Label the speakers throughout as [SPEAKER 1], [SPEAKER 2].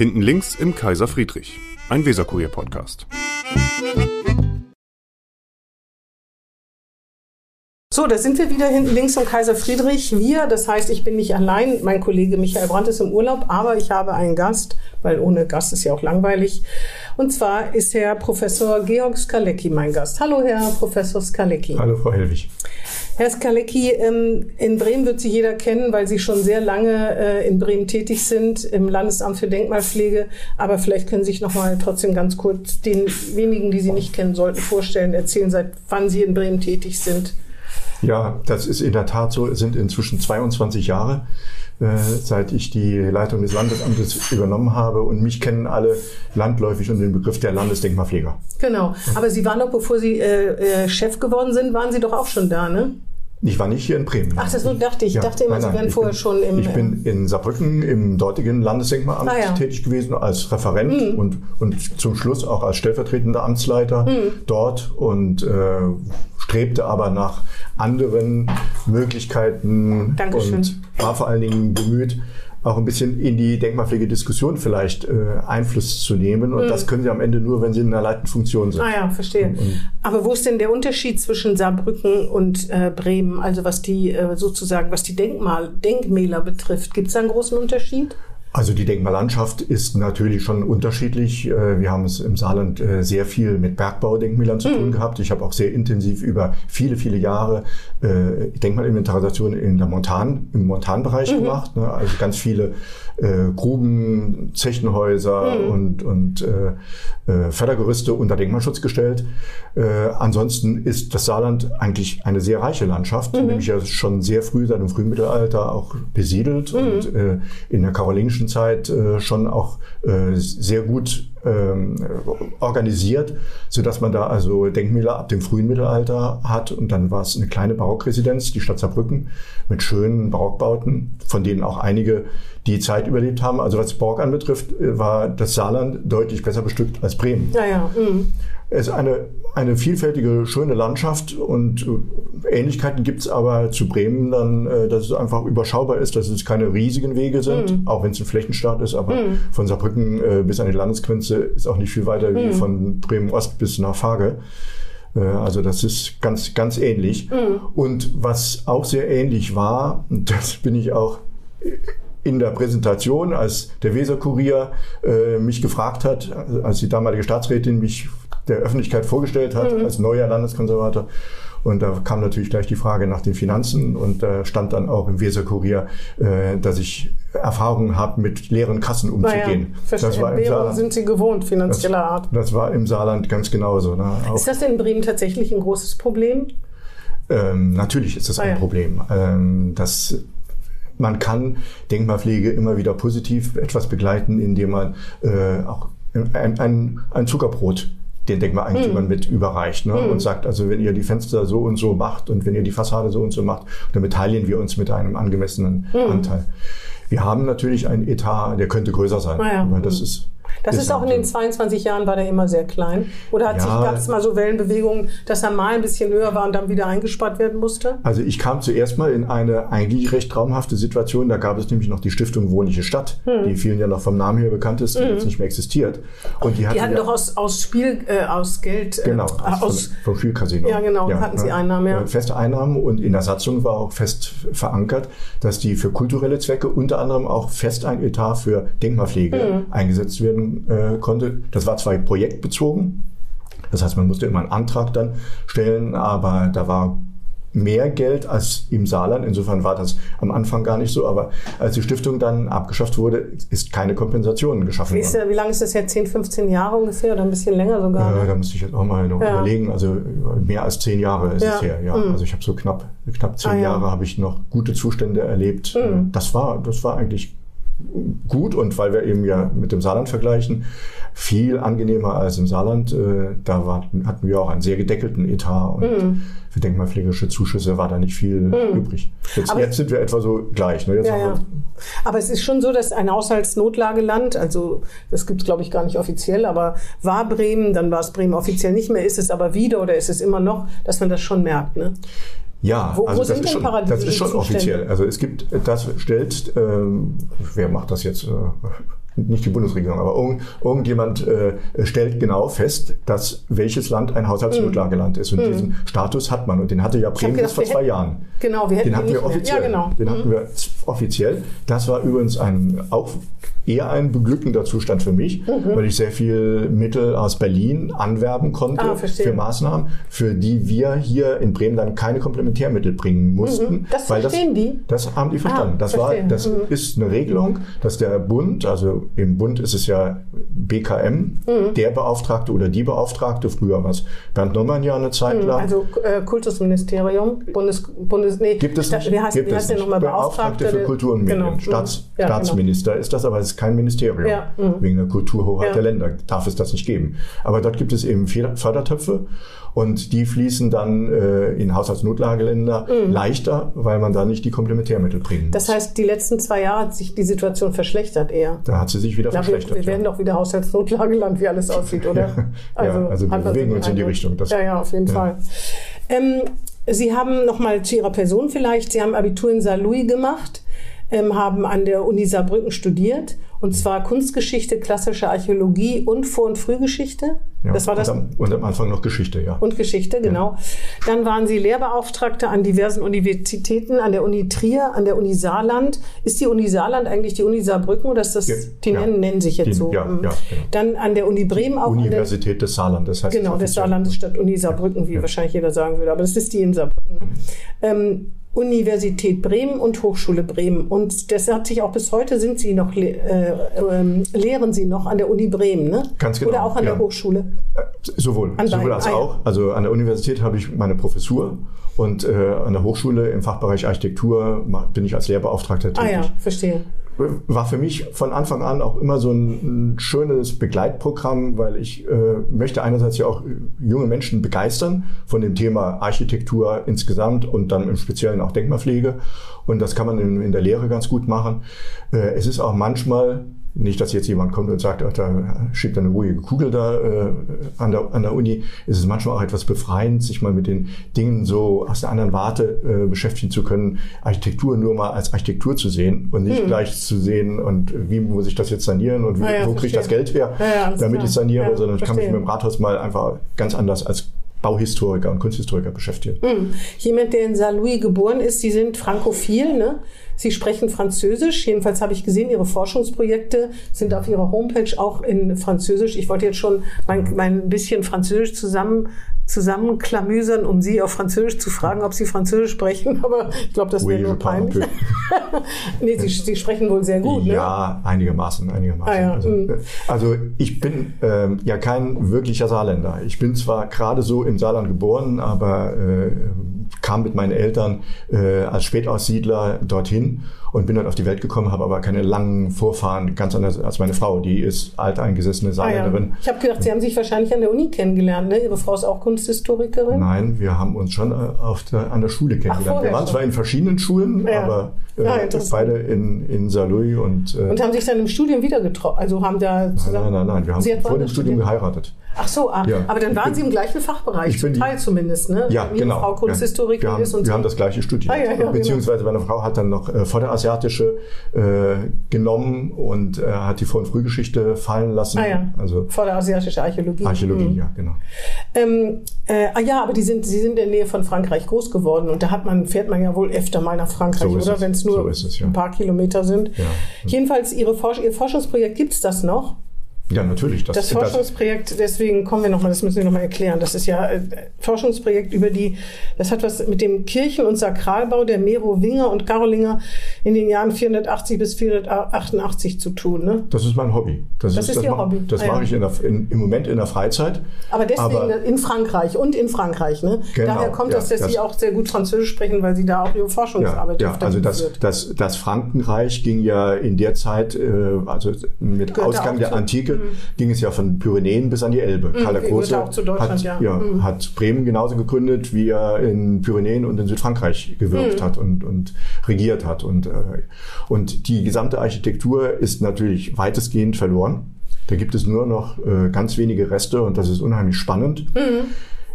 [SPEAKER 1] Hinten links im Kaiser Friedrich, ein Weserkurier-Podcast.
[SPEAKER 2] So, da sind wir wieder hinten links im Kaiser Friedrich. Wir, das heißt, ich bin nicht allein. Mein Kollege Michael Brandt ist im Urlaub, aber ich habe einen Gast, weil ohne Gast ist ja auch langweilig. Und zwar ist Herr Professor Georg Skalecki mein Gast. Hallo, Herr Professor Skalecki.
[SPEAKER 3] Hallo, Frau Helwig.
[SPEAKER 2] Herr Skalecki, ähm, in Bremen wird Sie jeder kennen, weil Sie schon sehr lange äh, in Bremen tätig sind, im Landesamt für Denkmalpflege. Aber vielleicht können Sie sich noch mal trotzdem ganz kurz den wenigen, die Sie nicht kennen sollten, vorstellen, erzählen, seit wann Sie in Bremen tätig sind.
[SPEAKER 3] Ja, das ist in der Tat so. Es sind inzwischen 22 Jahre, äh, seit ich die Leitung des Landesamtes übernommen habe. Und mich kennen alle landläufig unter den Begriff der Landesdenkmalpfleger.
[SPEAKER 2] Genau. Aber Sie waren doch, bevor Sie äh, äh, Chef geworden sind, waren Sie doch auch schon da, ne?
[SPEAKER 3] Ich war nicht hier in Bremen.
[SPEAKER 2] Ach, das dachte ich. Ich ja, dachte immer, nein, nein, Sie wären vorher
[SPEAKER 3] bin,
[SPEAKER 2] schon im.
[SPEAKER 3] Ich bin in Saarbrücken im dortigen Landesdenkmalamt ah, ja. tätig gewesen als Referent mhm. und, und zum Schluss auch als stellvertretender Amtsleiter mhm. dort und äh, strebte aber nach anderen Möglichkeiten
[SPEAKER 2] Dankeschön.
[SPEAKER 3] und war vor allen Dingen bemüht, auch ein bisschen in die Denkmalpflegediskussion vielleicht äh, Einfluss zu nehmen. Und mhm. das können Sie am Ende nur, wenn Sie in einer leitenden Funktion sind.
[SPEAKER 2] Ah ja, verstehe. Und, Aber wo ist denn der Unterschied zwischen Saarbrücken und äh, Bremen? Also was die äh, sozusagen, was die Denkmal, Denkmäler betrifft, gibt es da einen großen Unterschied?
[SPEAKER 3] Also die Denkmallandschaft ist natürlich schon unterschiedlich. Äh, wir haben es im Saarland äh, sehr viel mit Bergbaudenkmälern zu tun mhm. gehabt. Ich habe auch sehr intensiv über viele, viele Jahre äh, Denkmalinventarisation in der Montan, im Montanbereich mhm. gemacht. Ne? Also ganz viele Gruben, Zechenhäuser mhm. und, und Fördergerüste unter Denkmalschutz gestellt. Ansonsten ist das Saarland eigentlich eine sehr reiche Landschaft, mhm. nämlich ja schon sehr früh, seit dem Frühmittelalter auch besiedelt mhm. und in der Karolingischen Zeit äh, schon auch äh, sehr gut ähm, organisiert, so dass man da also Denkmäler ab dem frühen Mittelalter hat. Und dann war es eine kleine Barockresidenz, die Stadt Saarbrücken, mit schönen Barockbauten, von denen auch einige die Zeit überlebt haben. Also was Barock anbetrifft, äh, war das Saarland deutlich besser bestückt als Bremen.
[SPEAKER 2] Ja, ja. Mhm.
[SPEAKER 3] Es ist eine, eine vielfältige, schöne Landschaft und äh, Ähnlichkeiten gibt es aber zu Bremen dann, äh, dass es einfach überschaubar ist, dass es keine riesigen Wege sind, mhm. auch wenn es ein Flächenstaat ist, aber mhm. von Saarbrücken äh, bis an die Landesgrenze ist auch nicht viel weiter wie mhm. von Bremen Ost bis nach Fage. Also das ist ganz, ganz ähnlich. Mhm. Und was auch sehr ähnlich war, das bin ich auch in der Präsentation, als der Weserkurier äh, mich gefragt hat, als die damalige Staatsrätin mich der Öffentlichkeit vorgestellt hat mhm. als neuer Landeskonservator. Und da kam natürlich gleich die Frage nach den Finanzen und da stand dann auch im Weserkurier, äh, dass ich Erfahrungen habe, mit leeren Kassen umzugehen.
[SPEAKER 2] Naja, das war im Saarland, sind Sie gewohnt, finanzieller
[SPEAKER 3] das,
[SPEAKER 2] Art.
[SPEAKER 3] Das war im Saarland ganz genauso. Ne?
[SPEAKER 2] Ist das in Bremen tatsächlich ein großes Problem?
[SPEAKER 3] Ähm, natürlich ist das ah, ein ja. Problem. Ähm, das man kann Denkmalpflege immer wieder positiv etwas begleiten, indem man äh, auch ein, ein, ein Zuckerbrot den Denkmaleigentümern mhm. mit überreicht ne? Mhm. und sagt, also wenn ihr die Fenster so und so macht und wenn ihr die Fassade so und so macht, dann beteiligen wir uns mit einem angemessenen mhm. Anteil. Wir haben natürlich einen Etat, der könnte größer sein,
[SPEAKER 2] ah ja.
[SPEAKER 3] aber das ist
[SPEAKER 2] das ist, ist auch in den 22 Jahren war der immer sehr klein. Oder hat ja, sich, gab es mal so Wellenbewegungen, dass er mal ein bisschen höher war und dann wieder eingespart werden musste?
[SPEAKER 3] Also ich kam zuerst mal in eine eigentlich recht traumhafte Situation. Da gab es nämlich noch die Stiftung Wohnliche Stadt, hm. die vielen ja noch vom Namen her bekannt ist, die hm. jetzt nicht mehr existiert.
[SPEAKER 2] Und die, die hatten ja, doch aus, aus Spiel, äh, aus Geld.
[SPEAKER 3] Äh, genau, aus, aus, vom Spielcasino.
[SPEAKER 2] Ja, genau, ja, hatten sie Einnahmen, ja. Äh,
[SPEAKER 3] feste Einnahmen und in der Satzung war auch fest verankert, dass die für kulturelle Zwecke unter anderem auch fest ein Etat für Denkmalpflege hm. eingesetzt werden äh, konnte das war zwar projektbezogen, das heißt, man musste immer einen Antrag dann stellen, aber da war mehr Geld als im Saarland. Insofern war das am Anfang gar nicht so. Aber als die Stiftung dann abgeschafft wurde, ist keine Kompensation geschaffen
[SPEAKER 2] wie worden. wie lange ist das jetzt? 10, 15 Jahre ungefähr oder ein bisschen länger sogar?
[SPEAKER 3] Äh, da müsste ich jetzt auch mal noch ja. überlegen. Also mehr als zehn Jahre ist ja. es her. Ja. Mhm. Also ich habe so knapp, knapp zehn ah, ja. Jahre habe ich noch gute Zustände erlebt. Mhm. Das war, das war eigentlich gut und weil wir eben ja mit dem Saarland vergleichen, viel angenehmer als im Saarland. Äh, da war, hatten wir auch einen sehr gedeckelten Etat und mm. für denkmalpflegerische Zuschüsse war da nicht viel mm. übrig. Jetzt, jetzt, sind wir etwa so gleich. Ne?
[SPEAKER 2] Ja, ja. Aber es ist schon so, dass ein Haushaltsnotlageland, also das gibt es glaube ich gar nicht offiziell, aber war Bremen, dann war es Bremen offiziell nicht mehr, ist es aber wieder oder ist es immer noch, dass man das schon merkt. Ne?
[SPEAKER 3] Ja, wo, also wo das, ist schon, das ist schon offiziell. Also es gibt, das stellt, ähm, wer macht das jetzt? Äh, nicht die Bundesregierung, aber irgend, irgendjemand äh, stellt genau fest, dass welches Land ein Haushaltsnotlageland ist. Und diesen Status hat man. Und den hatte ja Bremen bis vor zwei Jahren.
[SPEAKER 2] Genau, wir hätten
[SPEAKER 3] den hatten
[SPEAKER 2] ihn
[SPEAKER 3] wir offiziell.
[SPEAKER 2] Ja, genau.
[SPEAKER 3] Den hatten wir offiziell. Das war übrigens ein auch eher ein beglückender Zustand für mich, weil ich sehr viel Mittel aus Berlin anwerben konnte
[SPEAKER 2] Ah,
[SPEAKER 3] für Maßnahmen, für die wir hier in Bremen dann keine Komplementärmittel bringen mussten.
[SPEAKER 2] Das
[SPEAKER 3] weil
[SPEAKER 2] verstehen die?
[SPEAKER 3] Das haben die verstanden.
[SPEAKER 2] Ah,
[SPEAKER 3] das war, das
[SPEAKER 2] Mhm.
[SPEAKER 3] ist eine Regelung, dass der Bund, also im Bund ist es ja BKM,
[SPEAKER 2] Mhm.
[SPEAKER 3] der Beauftragte oder die Beauftragte, früher war es Bernd Neumann ja eine Zeit lang.
[SPEAKER 2] Also äh, Kultusministerium, Bundes, Bundes, nee,
[SPEAKER 3] Gibt es nicht?
[SPEAKER 2] Wie heißt,
[SPEAKER 3] Gibt
[SPEAKER 2] wie
[SPEAKER 3] es
[SPEAKER 2] heißt der
[SPEAKER 3] nicht.
[SPEAKER 2] nochmal?
[SPEAKER 3] Beauftragte für
[SPEAKER 2] der-
[SPEAKER 3] Kultur und Medien.
[SPEAKER 2] Genau.
[SPEAKER 3] Staats,
[SPEAKER 2] Ja, genau.
[SPEAKER 3] Staatsminister ist das, aber es ist kein Ministerium.
[SPEAKER 2] Ja, mhm.
[SPEAKER 3] Wegen der Kulturhoheit
[SPEAKER 2] Ja.
[SPEAKER 3] der Länder darf es das nicht geben. Aber dort gibt es eben Förder- Fördertöpfe und die fließen dann äh, in Haushaltsnotlageländer leichter, weil man da nicht die Komplementärmittel bringen.
[SPEAKER 2] Mhm. Das heißt, die letzten zwei Jahre hat sich die Situation verschlechtert eher.
[SPEAKER 3] da hat sie sich wieder
[SPEAKER 2] wir,
[SPEAKER 3] verschlechtert.
[SPEAKER 2] wir werden
[SPEAKER 3] ja.
[SPEAKER 2] doch wieder Haushaltsnotlageland, wie alles aussieht, oder?
[SPEAKER 3] Ja, also wir
[SPEAKER 2] hat man
[SPEAKER 3] bewegen uns in die. Richtung. Das-
[SPEAKER 2] ja, ja, auf jeden. Fall. Ähm, Sie haben noch mal zu Ihrer Person vielleicht. Sie haben Abitur in Saarlouis gemacht, ähm, haben an der Uni Saarbrücken studiert und zwar Kunstgeschichte, klassische Archäologie und Vor- und Frühgeschichte.
[SPEAKER 3] Ja,
[SPEAKER 2] das war das
[SPEAKER 3] Und am, und am Anfang noch Geschichte, ja.
[SPEAKER 2] und Geschichte, genau. Dann waren Sie Lehrbeauftragte an diversen Universitäten, an der Uni Trier, an der Uni Saarland. Ist die Uni Saarland eigentlich die Uni Saarbrücken oder ist das,
[SPEAKER 3] Ja,
[SPEAKER 2] die
[SPEAKER 3] ja.
[SPEAKER 2] nennen, nennen sich jetzt
[SPEAKER 3] Die-
[SPEAKER 2] so?
[SPEAKER 3] ja,
[SPEAKER 2] Mhm.
[SPEAKER 3] ja, genau.
[SPEAKER 2] Dann an der Uni Bremen auch. an der,
[SPEAKER 3] Universität des Saarlandes heißt
[SPEAKER 2] genau, des. Saarlandes statt Uni Saarbrücken, wie wahrscheinlich jeder sagen würde. Aber das ist die in Saarbrücken. Ähm, Universität Bremen und Hochschule Bremen. Und das hat sich auch bis heute sind Sie noch, äh, ähm, lehren Sie noch an der Uni Bremen, ne?
[SPEAKER 3] Ganz genau,
[SPEAKER 2] Oder auch an
[SPEAKER 3] ja.
[SPEAKER 2] der Hochschule.
[SPEAKER 3] Sowohl,
[SPEAKER 2] An
[SPEAKER 3] sowohl als
[SPEAKER 2] Ah,
[SPEAKER 3] auch. Also an der Universität habe ich meine Professur und äh, an der Hochschule im Fachbereich Architektur bin ich als Lehrbeauftragter
[SPEAKER 2] Ah
[SPEAKER 3] tätig.
[SPEAKER 2] ja, verstehe.
[SPEAKER 3] War für mich von Anfang an auch immer so ein, ein schönes Begleitprogramm, weil ich äh, möchte einerseits ja auch junge Menschen begeistern von dem Thema Architektur insgesamt und dann im Speziellen auch Denkmalpflege. Und das kann man in, in der Lehre ganz gut machen. Äh, es ist auch manchmal nicht, dass jetzt jemand kommt und sagt, ach, da schiebt er eine ruhige Kugel da äh, an, der, an der Uni. Es ist manchmal auch etwas befreiend, sich mal mit den Dingen so aus einer anderen Warte äh, beschäftigen zu können, Architektur nur mal als Architektur zu sehen und nicht gleich zu sehen und wie muss ich das jetzt sanieren und wie,
[SPEAKER 2] ja,
[SPEAKER 3] wo kriege ich das. Geld her,
[SPEAKER 2] Ja,
[SPEAKER 3] damit
[SPEAKER 2] klar.
[SPEAKER 3] ich saniere, sondern ich kann mich mit dem Rathaus mal einfach ganz anders als Bauhistoriker und Kunsthistoriker beschäftigen.
[SPEAKER 2] Hm. Jemand, der in Saarlouis geboren ist, Sie sind frankophil, ne? Sie sprechen Französisch. Jedenfalls habe ich gesehen, Ihre Forschungsprojekte sind auf Ihrer Homepage auch in Französisch. Ich wollte jetzt schon mein, mein bisschen Französisch zusammen zusammenklamüsern, um Sie auf Französisch zu fragen, ob Sie Französisch sprechen. Aber ich glaube, das wäre
[SPEAKER 3] Oui,
[SPEAKER 2] nur
[SPEAKER 3] parle un
[SPEAKER 2] peinlich. nee, Sie, Sie sprechen wohl sehr gut, ne?
[SPEAKER 3] Ja, einigermaßen, einigermaßen.
[SPEAKER 2] Ah, ja,
[SPEAKER 3] also,
[SPEAKER 2] mm.
[SPEAKER 3] äh, also ich bin ähm, ja kein wirklicher Saarländer. Ich bin zwar gerade so im Saarland geboren, aber äh, kam mit meinen Eltern äh, als Spätaussiedler dorthin und bin dort auf die Welt gekommen, habe aber keine langen Vorfahren, ganz anders als meine Frau. Die ist alteingesessene
[SPEAKER 2] Ah, ja.
[SPEAKER 3] Saarländerin.
[SPEAKER 2] Ich habe gedacht, Sie haben sich wahrscheinlich an der Uni kennengelernt. Ne? Ihre Frau ist auch Kunsthistorikerin.
[SPEAKER 3] Nein, wir haben uns schon äh, auf der, an der Schule kennengelernt.
[SPEAKER 2] vorher
[SPEAKER 3] wir waren
[SPEAKER 2] schon.
[SPEAKER 3] zwar in verschiedenen Schulen,
[SPEAKER 2] Ja.
[SPEAKER 3] aber äh,
[SPEAKER 2] Ja, interessant.
[SPEAKER 3] beide in, in Saarlouis und, äh,
[SPEAKER 2] Und haben sich dann im Studium wieder getroffen. Also haben da
[SPEAKER 3] nein,
[SPEAKER 2] zusammen.
[SPEAKER 3] nein, nein, nein, wir haben
[SPEAKER 2] Sie hat
[SPEAKER 3] vor dem Studium geheiratet.
[SPEAKER 2] Ach so, ah,
[SPEAKER 3] Ja.
[SPEAKER 2] aber dann waren
[SPEAKER 3] Ich
[SPEAKER 2] Sie
[SPEAKER 3] bin-
[SPEAKER 2] im gleichen Fachbereich,
[SPEAKER 3] ich bin
[SPEAKER 2] zum Teil zumindest, ne?
[SPEAKER 3] Ja,
[SPEAKER 2] Ihre
[SPEAKER 3] genau.
[SPEAKER 2] Frau. Kunsthistorikerin
[SPEAKER 3] wir haben,
[SPEAKER 2] ist und
[SPEAKER 3] wir
[SPEAKER 2] Sie.
[SPEAKER 3] haben das gleiche studiert.
[SPEAKER 2] Ah, genau.
[SPEAKER 3] Beziehungsweise meine Frau hat dann noch äh, Vorderasiatische äh, genommen und äh, hat die Vor- und Frühgeschichte fallen lassen.
[SPEAKER 2] Ah ja,
[SPEAKER 3] Also
[SPEAKER 2] vorderasiatische Archäologie.
[SPEAKER 3] Archäologie,
[SPEAKER 2] Mhm.
[SPEAKER 3] ja, genau.
[SPEAKER 2] Ähm, äh, ah ja, aber die sind, Sie sind in der Nähe von Frankreich groß geworden und da hat man, fährt man ja wohl öfter mal nach Frankreich,
[SPEAKER 3] So
[SPEAKER 2] oder?
[SPEAKER 3] es.
[SPEAKER 2] Wenn es nur
[SPEAKER 3] So es, ja.
[SPEAKER 2] ein paar Kilometer sind.
[SPEAKER 3] Ja.
[SPEAKER 2] Jedenfalls, Ihre Forsch Ihr Forschungsprojekt, gibt's das noch?
[SPEAKER 3] Ja, natürlich. Das,
[SPEAKER 2] Das Forschungsprojekt, deswegen kommen wir nochmal, das müssen wir nochmal erklären. Das ist ja äh, Forschungsprojekt über die, das hat was mit dem Kirchen- und Sakralbau der Merowinger und Karolinger in den Jahren 480 bis 488 zu tun. Ne?
[SPEAKER 3] das ist mein Hobby.
[SPEAKER 2] Das ist Ihr
[SPEAKER 3] mach-
[SPEAKER 2] Hobby.
[SPEAKER 3] Das
[SPEAKER 2] Ah, ja.
[SPEAKER 3] mache ich in der, in, im Moment in der Freizeit.
[SPEAKER 2] Aber deswegen
[SPEAKER 3] Aber-
[SPEAKER 2] in Frankreich und in Frankreich. Ne?
[SPEAKER 3] Genau,
[SPEAKER 2] Daher kommt
[SPEAKER 3] ja,
[SPEAKER 2] das, dass
[SPEAKER 3] das-
[SPEAKER 2] Sie auch sehr gut Französisch sprechen, weil Sie da auch Ihre Forschungsarbeit
[SPEAKER 3] Ja, ja also das,
[SPEAKER 2] wird.
[SPEAKER 3] das, das Frankenreich ging ja in der Zeit, äh, also mit
[SPEAKER 2] Gehörte
[SPEAKER 3] Ausgang der
[SPEAKER 2] zu- Mhm.
[SPEAKER 3] Ging es ja von Pyrenäen bis an die Elbe. Karl der Große hat,
[SPEAKER 2] ja.
[SPEAKER 3] ja,
[SPEAKER 2] Mhm.
[SPEAKER 3] hat Bremen genauso gegründet, wie er in Pyrenäen und in Südfrankreich gewirkt
[SPEAKER 2] Mhm.
[SPEAKER 3] hat und, und regiert hat. Und, äh, und die gesamte Architektur ist natürlich weitestgehend verloren. Da gibt es nur noch äh, ganz wenige Reste und das ist unheimlich spannend.
[SPEAKER 2] Mhm.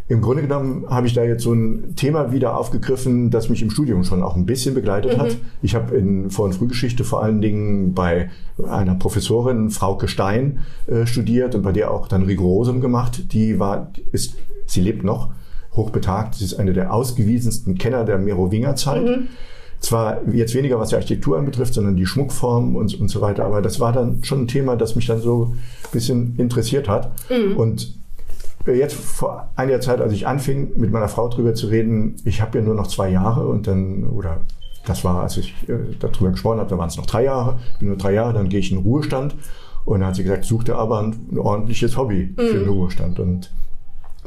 [SPEAKER 3] Im Grunde genommen habe ich da jetzt so ein Thema wieder aufgegriffen, das mich im Studium schon auch ein bisschen begleitet mhm. hat. Ich habe in Vor- und Frühgeschichte vor allen Dingen bei einer Professorin, Frauke Stein, äh, studiert und bei der auch dann Rigorosum gemacht. Die war, ist, sie lebt noch, hochbetagt. Sie ist eine der ausgewiesensten Kenner der Merowingerzeit. Mhm. Zwar jetzt weniger, was die Architektur anbetrifft, sondern die Schmuckformen und, und so weiter. Aber das war dann schon ein Thema, das mich dann so ein bisschen interessiert hat. Mhm. Und jetzt vor einiger Zeit, als ich anfing, mit meiner Frau drüber zu reden, ich habe ja nur noch zwei Jahre und dann, oder das war, als ich äh, darüber gesprochen habe, da waren es noch drei Jahre, bin nur drei Jahre, dann gehe ich in den Ruhestand. Und dann hat sie gesagt, such dir aber ein, ein ordentliches Hobby für den mhm. Ruhestand. Und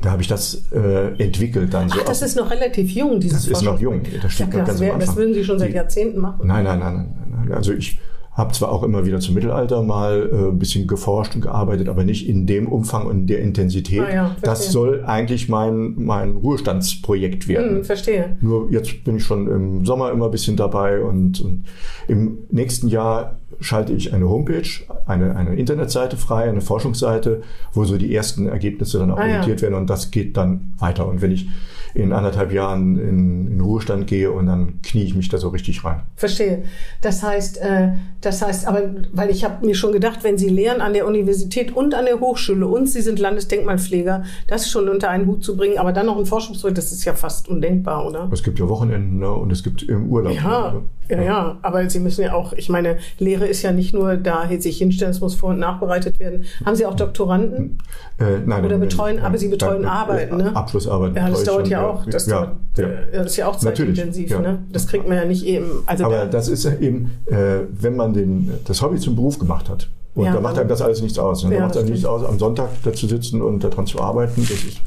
[SPEAKER 3] da habe ich das äh, entwickelt dann so.
[SPEAKER 2] Ach, das ist noch relativ jung, dieses
[SPEAKER 3] Das ist noch jung.
[SPEAKER 2] Das steht ja, ganz das, das würden Sie schon seit Jahrzehnten machen.
[SPEAKER 3] Nein, nein, nein, nein. nein. Also ich habe zwar auch immer wieder zum Mittelalter mal äh, ein bisschen geforscht und gearbeitet, aber nicht in dem Umfang und in der Intensität. Ah ja, das soll eigentlich mein, mein Ruhestandsprojekt werden.
[SPEAKER 2] Hm, verstehe.
[SPEAKER 3] Nur jetzt bin ich schon im Sommer immer ein bisschen dabei und, und im nächsten Jahr schalte ich eine Homepage, eine, eine Internetseite frei, eine Forschungsseite, wo so die ersten Ergebnisse dann auch ah, ja. werden und das geht dann weiter. Und wenn ich in anderthalb Jahren in, in Ruhestand gehe und dann knie ich mich da so richtig rein.
[SPEAKER 2] Verstehe. Das heißt, äh, das heißt, aber weil ich habe mir schon gedacht, wenn Sie lehren an der Universität und an der Hochschule und Sie sind Landesdenkmalpfleger, das schon unter einen Hut zu bringen, aber dann noch ein Forschungsprojekt, das ist ja fast undenkbar, oder?
[SPEAKER 3] Es gibt ja Wochenenden ne? und es gibt im Urlaub.
[SPEAKER 2] Ja, ne? Ja, ja, aber Sie müssen ja auch, ich meine, Lehre ist ja nicht nur da sich hinstellen, es muss vor- und nachbereitet werden. Haben Sie auch Doktoranden?
[SPEAKER 3] Äh, nein.
[SPEAKER 2] Oder betreuen, nein, aber Sie betreuen nein, Arbeiten, ne?
[SPEAKER 3] Abschlussarbeiten.
[SPEAKER 2] Ja, das dauert ja auch. Das, ja, dauert, ja. das ist ja auch zeitintensiv, ja. ne? Das kriegt man ja nicht eben.
[SPEAKER 3] Also aber das ist eben, äh, wenn man den, das Hobby zum Beruf gemacht hat, und da macht einem das alles nichts aus. Ne? Da macht einem nichts aus, am Sonntag da zu sitzen und daran zu arbeiten. Das ist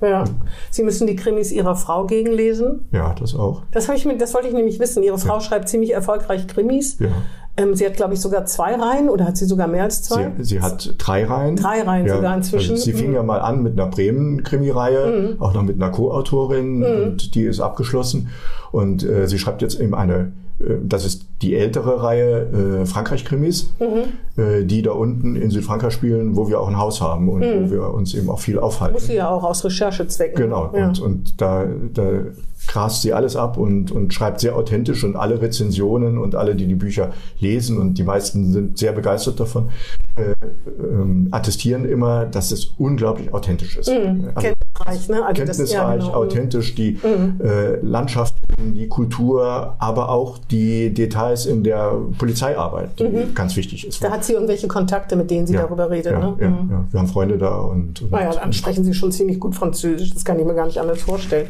[SPEAKER 2] ja. Sie müssen die Krimis Ihrer Frau gegenlesen.
[SPEAKER 3] Ja, das auch.
[SPEAKER 2] Das, ich, das wollte ich nämlich wissen. Ihre Frau ja. schreibt ziemlich erfolgreich Krimis. Ja. Ähm, sie hat, glaube ich, sogar zwei Reihen oder hat sie sogar mehr als zwei?
[SPEAKER 3] Sie, sie hat drei Reihen.
[SPEAKER 2] Drei Reihen ja. sogar inzwischen.
[SPEAKER 3] Also sie fing mhm. ja mal an mit einer Bremen-Krimi-Reihe, mhm. auch noch mit einer Co-Autorin mhm. und die ist abgeschlossen. Und äh, sie schreibt jetzt eben eine das ist die ältere Reihe äh, Frankreich-Krimis, mhm. äh, die da unten in Südfrankreich spielen, wo wir auch ein Haus haben und mhm. wo wir uns eben auch viel aufhalten.
[SPEAKER 2] Muss ja auch aus Recherchezwecken.
[SPEAKER 3] Genau, ja. und, und da, da grast sie alles ab und, und schreibt sehr authentisch und alle Rezensionen und alle, die die Bücher lesen und die meisten sind sehr begeistert davon, äh, ähm, attestieren immer, dass es unglaublich authentisch ist. Mhm.
[SPEAKER 2] Also, kenntnisreich, ne?
[SPEAKER 3] Also kenntnisreich, das, ja, genau. authentisch, die mhm. äh, Landschaften, die Kultur, aber auch die Details in der Polizeiarbeit, die mhm. ganz wichtig ist.
[SPEAKER 2] Da hat sie irgendwelche Kontakte, mit denen sie ja, darüber redet.
[SPEAKER 3] Ja,
[SPEAKER 2] ne?
[SPEAKER 3] ja, mhm. wir haben Freunde da und. und
[SPEAKER 2] naja, dann sprechen sie schon ziemlich gut Französisch, das kann ich mir gar nicht anders vorstellen.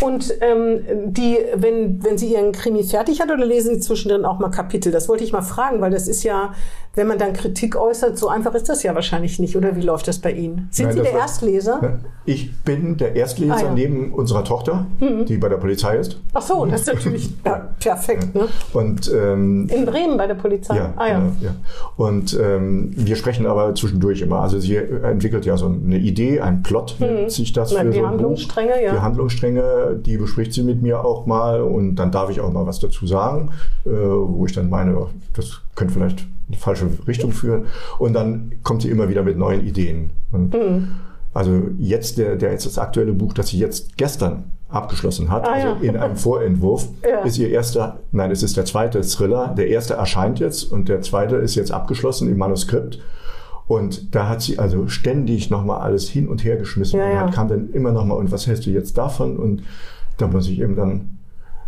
[SPEAKER 2] Und ähm, die, wenn, wenn sie ihren Krimi fertig hat oder lesen sie zwischendrin auch mal Kapitel? Das wollte ich mal fragen, weil das ist ja, wenn man dann Kritik äußert, so einfach ist das ja wahrscheinlich nicht. Oder wie läuft das bei Ihnen? Sind Nein, Sie der Erstleser?
[SPEAKER 3] Ich bin der Erstleser ah, ja. neben unserer Tochter, mhm. die bei der Polizei ist.
[SPEAKER 2] Ach so, das ist natürlich ja, perfekt. Ne?
[SPEAKER 3] Und, ähm,
[SPEAKER 2] In Bremen bei der Polizei?
[SPEAKER 3] Ja. Ah, ja. ja. Und ähm, wir sprechen aber zwischendurch immer. Also sie entwickelt ja so eine Idee, ein Plot mhm. sich das
[SPEAKER 2] Nein, für die so Handlungsstränge,
[SPEAKER 3] Buch. Ja. Die Handlungsstränge, die bespricht sie mit mir auch mal und dann darf ich auch mal was dazu sagen, äh, wo ich dann meine, das könnte vielleicht in die falsche Richtung führen. Und dann kommt sie immer wieder mit neuen Ideen. Mhm. Also jetzt der, der jetzt das aktuelle Buch, das sie jetzt gestern abgeschlossen hat, ah, also ja. in einem Vorentwurf, ja. ist ihr erster, nein, es ist der zweite Thriller. Der erste erscheint jetzt und der zweite ist jetzt abgeschlossen im Manuskript. Und da hat sie also ständig nochmal alles hin und her geschmissen ja, und ja. kam dann immer nochmal, und was hältst du jetzt davon? Und da muss ich eben dann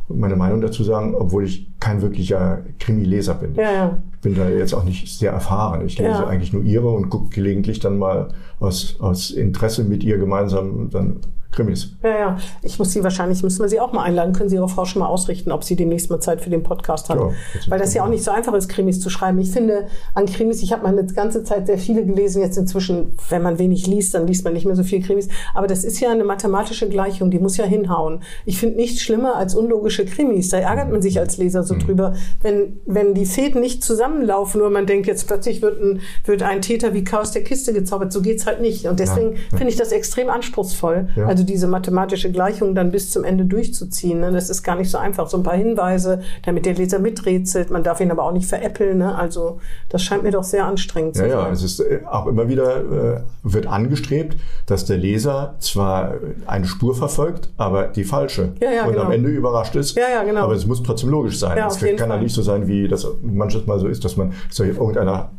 [SPEAKER 3] meine Meinung dazu sagen, obwohl ich kein wirklicher Krimi-Leser bin. Ja, ja. Ich bin da jetzt auch nicht sehr erfahren. Ich lese ja. eigentlich nur ihre und gucke gelegentlich dann mal aus, aus Interesse mit ihr gemeinsam dann Krimis.
[SPEAKER 2] Ja, ja. Ich muss Sie wahrscheinlich, müssen wir Sie auch mal einladen. Können Sie Ihre Frau schon mal ausrichten, ob sie demnächst mal Zeit für den Podcast hat. Ja, das Weil das ja auch nicht so einfach ist, Krimis zu schreiben. Ich finde, an Krimis, ich habe meine ganze Zeit sehr viele gelesen. Jetzt inzwischen, wenn man wenig liest, dann liest man nicht mehr so viel Krimis. Aber das ist ja eine mathematische Gleichung, die muss ja hinhauen. Ich finde nichts schlimmer als unlogische Krimis. Da ärgert man sich als Leser so mhm. drüber, wenn, wenn die Fäden nicht zusammenlaufen oder man denkt, jetzt plötzlich wird ein, wird ein Täter wie Chaos der Kiste gezaubert. So geht's halt nicht. Und deswegen ja, ja. finde ich das extrem anspruchsvoll. Also also diese mathematische Gleichung dann bis zum Ende durchzuziehen. Ne? Das ist gar nicht so einfach. So ein paar Hinweise, damit der Leser miträtselt. Man darf ihn aber auch nicht veräppeln. Ne? Also das scheint mir doch sehr anstrengend
[SPEAKER 3] ja,
[SPEAKER 2] zu
[SPEAKER 3] sein.
[SPEAKER 2] Ja,
[SPEAKER 3] es ist äh, auch immer wieder äh, wird angestrebt, dass der Leser zwar eine Spur verfolgt, aber die falsche.
[SPEAKER 2] Ja, ja,
[SPEAKER 3] und
[SPEAKER 2] genau.
[SPEAKER 3] am Ende überrascht ist.
[SPEAKER 2] Ja, ja, genau.
[SPEAKER 3] Aber es muss trotzdem logisch sein. Es kann ja nicht so sein, wie das manches Mal so ist, dass man dass da irgendeiner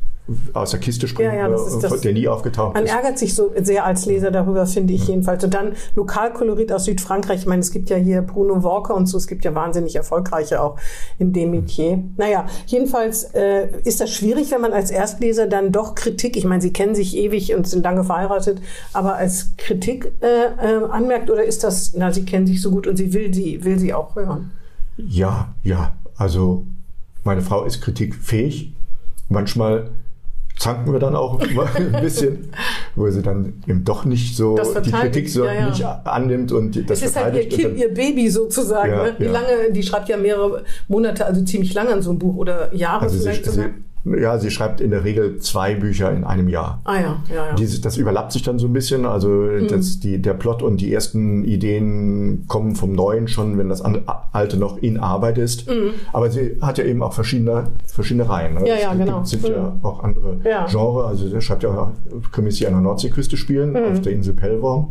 [SPEAKER 3] aus der Kiste springt,
[SPEAKER 2] Ja, ja, das
[SPEAKER 3] äh,
[SPEAKER 2] das-
[SPEAKER 3] der nie aufgetaucht
[SPEAKER 2] Man
[SPEAKER 3] ist.
[SPEAKER 2] ärgert sich so sehr als Leser darüber, finde ich jedenfalls. Und dann Lokalkolorit aus Südfrankreich. Ich meine, es gibt ja hier Bruno Walker und so. Es gibt ja wahnsinnig erfolgreiche auch in dem Metier. Naja, jedenfalls äh, ist das schwierig, wenn man als Erstleser dann doch Kritik, ich meine, Sie kennen sich ewig und sind lange verheiratet, aber als Kritik äh, äh, anmerkt oder ist das, na, Sie kennen sich so gut und sie will sie, will sie auch hören?
[SPEAKER 3] Ja, ja. Also meine Frau ist kritikfähig. Manchmal zanken wir dann auch ein bisschen, wo sie dann eben doch nicht so die Kritik so
[SPEAKER 2] ja, ja.
[SPEAKER 3] nicht annimmt und das
[SPEAKER 2] Es ist halt ihr Kind, ihr Baby sozusagen.
[SPEAKER 3] Ja,
[SPEAKER 2] ne? Wie lange, die schreibt ja mehrere Monate, also ziemlich lange an so einem Buch oder Jahre
[SPEAKER 3] also sie,
[SPEAKER 2] vielleicht sogar.
[SPEAKER 3] sie, ja, sie schreibt in der Regel zwei Bücher in einem Jahr.
[SPEAKER 2] ah ja, ja, ja.
[SPEAKER 3] Diese, das überlappt sich dann so ein bisschen. Also
[SPEAKER 2] Mhm.
[SPEAKER 3] das, die, der Plot und die ersten Ideen kommen vom Neuen schon, wenn das alte noch in Arbeit ist. Aber sie hat ja eben auch verschiedene, verschiedene Reihen. Ne?
[SPEAKER 2] Mhm. Ja, ja,
[SPEAKER 3] es
[SPEAKER 2] genau.
[SPEAKER 3] gibt, sind ja auch andere
[SPEAKER 2] Ja.
[SPEAKER 3] Genre. Also sie schreibt ja auch Krimis, die an der Nordseeküste spielen,
[SPEAKER 2] Mhm.
[SPEAKER 3] auf der Insel Pellworm.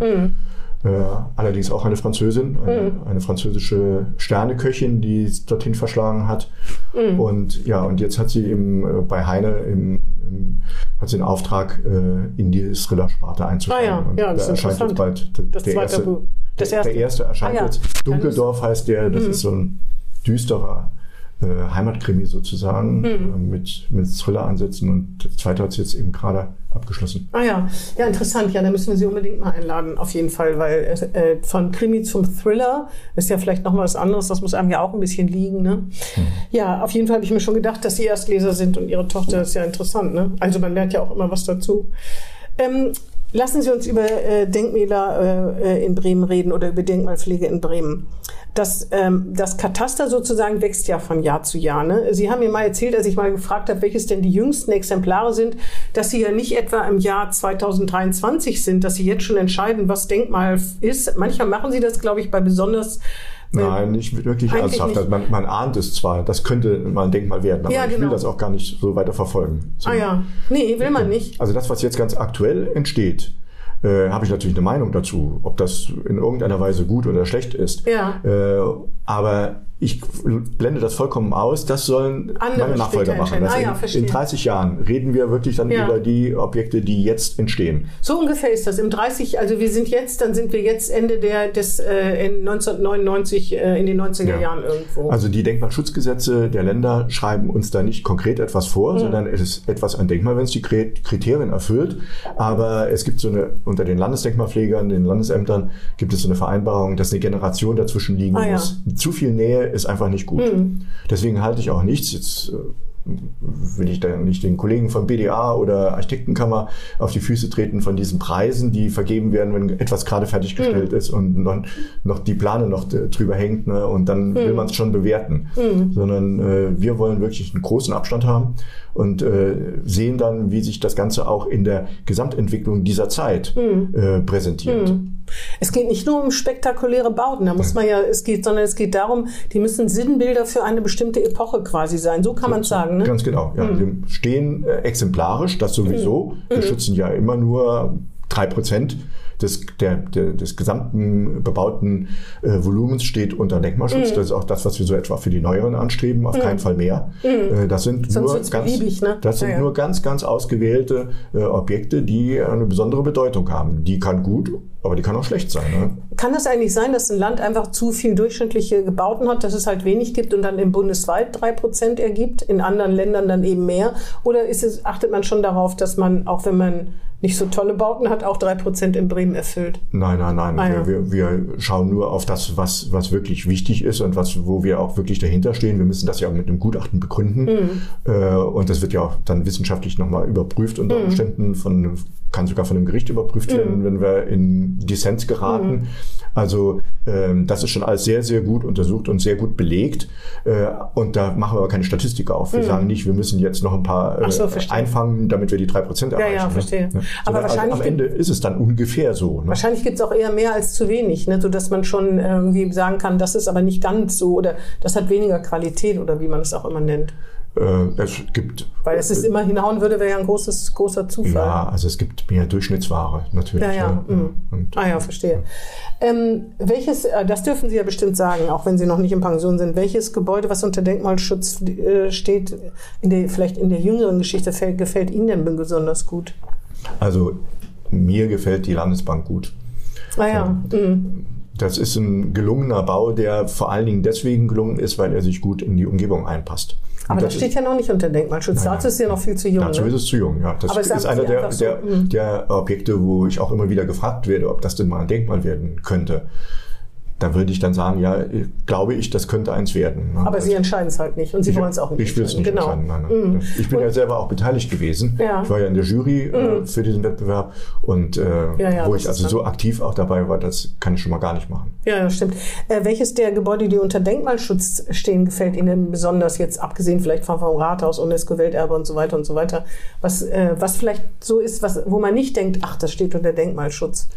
[SPEAKER 3] Äh, allerdings auch eine Französin, eine,
[SPEAKER 2] Mhm.
[SPEAKER 3] eine französische Sterneköchin, die es dorthin verschlagen hat.
[SPEAKER 2] Mhm.
[SPEAKER 3] Und ja, und jetzt hat sie eben äh, bei Heine im, im, hat sie den Auftrag, äh, in die Thriller-Sparte einzusteigen.
[SPEAKER 2] Ah ja,
[SPEAKER 3] Und
[SPEAKER 2] ja, das
[SPEAKER 3] da
[SPEAKER 2] ist
[SPEAKER 3] erscheint jetzt bald
[SPEAKER 2] Das
[SPEAKER 3] der erste.
[SPEAKER 2] Das erste.
[SPEAKER 3] Der erste erscheint
[SPEAKER 2] Ah ja.
[SPEAKER 3] jetzt. Dunkeldorf heißt der, das
[SPEAKER 2] Mhm.
[SPEAKER 3] ist so ein düsterer äh, Heimatkrimi sozusagen
[SPEAKER 2] Mhm.
[SPEAKER 3] äh, mit, mit Thriller-Ansätzen und der zweite hat es jetzt eben gerade abgeschlossen.
[SPEAKER 2] Ah ja, ja, interessant. Ja, da müssen wir Sie unbedingt mal einladen, auf jeden Fall, weil äh, von Krimi zum Thriller ist ja vielleicht noch mal was anderes. Das muss einem ja auch ein bisschen liegen. Ne? Ja, auf jeden Fall habe ich mir schon gedacht, dass Sie Erstleser sind und Ihre Tochter ist ja interessant. Ne? Also man lernt ja auch immer was dazu. Ähm, lassen Sie uns über äh, Denkmäler äh, in Bremen reden oder über Denkmalpflege in Bremen. Das, ähm, das Kataster sozusagen wächst ja von Jahr zu Jahr. Ne? Sie haben mir mal erzählt, als ich mal gefragt habe, welches denn die jüngsten Exemplare sind, dass Sie ja nicht etwa im Jahr 2023 sind, dass Sie jetzt schon entscheiden, was Denkmal ist. Manchmal machen Sie das, glaube ich, bei besonders äh,
[SPEAKER 3] Nein, nicht wirklich ernsthaft.
[SPEAKER 2] nicht.
[SPEAKER 3] Man, man ahnt es zwar, das könnte mal ein Denkmal werden, aber
[SPEAKER 2] Ja,
[SPEAKER 3] ich will
[SPEAKER 2] genau.
[SPEAKER 3] das auch gar nicht so weiter verfolgen.
[SPEAKER 2] Ah ja, nee, will man nicht.
[SPEAKER 3] Also das, was jetzt ganz aktuell entsteht, äh, habe ich natürlich eine Meinung dazu, ob das in irgendeiner Weise gut oder schlecht ist.
[SPEAKER 2] Ja.
[SPEAKER 3] Äh, aber ich blende das vollkommen aus. Das sollen
[SPEAKER 2] Andere
[SPEAKER 3] meine Nachfolger machen.
[SPEAKER 2] Ah ja,
[SPEAKER 3] in,
[SPEAKER 2] verstehe.
[SPEAKER 3] in 30 Jahren reden wir wirklich dann
[SPEAKER 2] Ja.
[SPEAKER 3] über die Objekte, die jetzt entstehen.
[SPEAKER 2] So ungefähr ist das. Im 30, also wir sind jetzt, dann sind wir jetzt Ende der des äh, in 1999 äh, in den 90er
[SPEAKER 3] Ja.
[SPEAKER 2] Jahren irgendwo.
[SPEAKER 3] Also die Denkmalschutzgesetze der Länder schreiben uns da nicht konkret etwas vor, sondern es ist etwas ein Denkmal, wenn es die Kri- Kriterien erfüllt. Aber es gibt so eine, unter den Landesdenkmalpflegern, den Landesämtern, gibt es so eine Vereinbarung, dass eine Generation dazwischen liegen
[SPEAKER 2] Ah,
[SPEAKER 3] muss. Zu viel Nähe ist einfach nicht gut. Deswegen halte ich auch nichts. Jetzt äh, will ich da nicht den Kollegen von BDA oder Architektenkammer auf die Füße treten von diesen Preisen, die vergeben werden, wenn etwas gerade fertiggestellt ist und noch, noch die Plane noch drüber hängt ne, und dann will man es schon bewerten. Sondern äh, wir wollen wirklich einen großen Abstand haben und äh, sehen dann, wie sich das Ganze auch in der Gesamtentwicklung dieser Zeit äh, präsentiert.
[SPEAKER 2] Es geht nicht nur um spektakuläre Bauten, da muss man ja, es geht, sondern es geht darum, die müssen Sinnbilder für eine bestimmte Epoche quasi sein. So kann man sagen, ne?
[SPEAKER 3] Ganz genau. Ja. Wir stehen äh, exemplarisch, das sowieso. Wir schützen ja immer nur drei Prozent des, der, der, des gesamten bebauten äh, Volumens steht unter Denkmalschutz. Das ist auch das, was wir so etwa für die neueren anstreben. Auf keinen Fall mehr. Äh, das sind
[SPEAKER 2] Sonst
[SPEAKER 3] nur ganz,
[SPEAKER 2] beliebig, ne?
[SPEAKER 3] das sind
[SPEAKER 2] Ja, ja.
[SPEAKER 3] nur ganz, ganz ausgewählte äh, Objekte, die eine besondere Bedeutung haben. Die kann gut, aber die kann auch schlecht sein. Ne?
[SPEAKER 2] Kann das eigentlich sein, dass ein Land einfach zu viel durchschnittliche Gebauten hat, dass es halt wenig gibt und dann im bundesweit drei Prozent ergibt, in anderen Ländern dann eben mehr? Oder ist es, achtet man schon darauf, dass man, auch wenn man nicht so tolle Bauten hat, auch drei Prozent in Bremen erfüllt?
[SPEAKER 3] Nein, nein, nein.
[SPEAKER 2] Ah, ja.
[SPEAKER 3] wir, wir, wir schauen nur auf das, was, was wirklich wichtig ist und was, wo wir auch wirklich dahinter stehen. Wir müssen das ja mit einem Gutachten begründen.
[SPEAKER 2] Mhm.
[SPEAKER 3] Äh, und das wird ja auch dann wissenschaftlich nochmal überprüft unter
[SPEAKER 2] Mhm.
[SPEAKER 3] Umständen von, kann sogar von einem Gericht überprüft werden, wenn wir in Dissens geraten.
[SPEAKER 2] Mhm.
[SPEAKER 3] Also Ähm, das ist schon alles sehr, sehr gut untersucht und sehr gut belegt. Äh, und da machen wir aber keine Statistik auf. Wir mhm. sagen nicht, wir müssen jetzt noch ein paar äh, so, einfangen, damit wir die drei Prozent erreichen.
[SPEAKER 2] Ja, ja,
[SPEAKER 3] ne?
[SPEAKER 2] verstehe.
[SPEAKER 3] Ne? Aber wahrscheinlich am Ende ist es dann ungefähr so.
[SPEAKER 2] Ne? Wahrscheinlich gibt es auch eher mehr als zu wenig, ne? sodass man schon irgendwie sagen kann, das ist aber nicht ganz so oder das hat weniger Qualität oder wie man es auch immer nennt.
[SPEAKER 3] Äh, es gibt.
[SPEAKER 2] Weil es ist immer hinhauen würde, wäre ja ein großes, großer Zufall.
[SPEAKER 3] Ja, also es gibt mehr Durchschnittsware natürlich.
[SPEAKER 2] Ja, ja. ja. Mhm. Und, ah ja, verstehe. Ähm, welches, äh, das dürfen Sie ja bestimmt sagen, auch wenn Sie noch nicht in Pension sind, welches Gebäude, was unter Denkmalschutz äh, steht, in der, vielleicht in der jüngeren Geschichte, gefällt Ihnen denn besonders gut?
[SPEAKER 3] Also mir gefällt die Landesbank gut.
[SPEAKER 2] Ah ja. Mhm.
[SPEAKER 3] Das ist ein gelungener Bau, der vor allen Dingen deswegen gelungen ist, weil er sich gut in die Umgebung einpasst.
[SPEAKER 2] Aber das, das steht ja noch nicht unter Denkmalschutz. Dazu ist ja noch viel zu jung.
[SPEAKER 3] Dazu
[SPEAKER 2] ne?
[SPEAKER 3] ist es zu jung, ja. Das ist, ist einer der, so, der, hm. der Objekte, wo ich auch immer wieder gefragt werde, ob das denn mal ein Denkmal werden könnte da würde ich dann sagen, ja, glaube ich, das könnte eins werden.
[SPEAKER 2] Ne? Aber Sie entscheiden es halt nicht und Sie wollen es auch nicht.
[SPEAKER 3] Ich will es nicht genau. entscheiden. Nein, nein. Mhm. Ich bin und, ja selber auch beteiligt gewesen. Ja. Ich war ja in der Jury äh, mhm. für diesen Wettbewerb und äh, ja, ja, wo ich also so aktiv auch dabei war, das kann ich schon mal gar nicht machen.
[SPEAKER 2] Ja, das stimmt. Äh, welches der Gebäude, die unter Denkmalschutz stehen, gefällt Ihnen besonders jetzt, abgesehen vielleicht vom, Rathaus, UNESCO-Welterbe und so weiter und so weiter, was, äh, was vielleicht so ist, was, wo man nicht denkt, ach, das steht unter Denkmalschutz?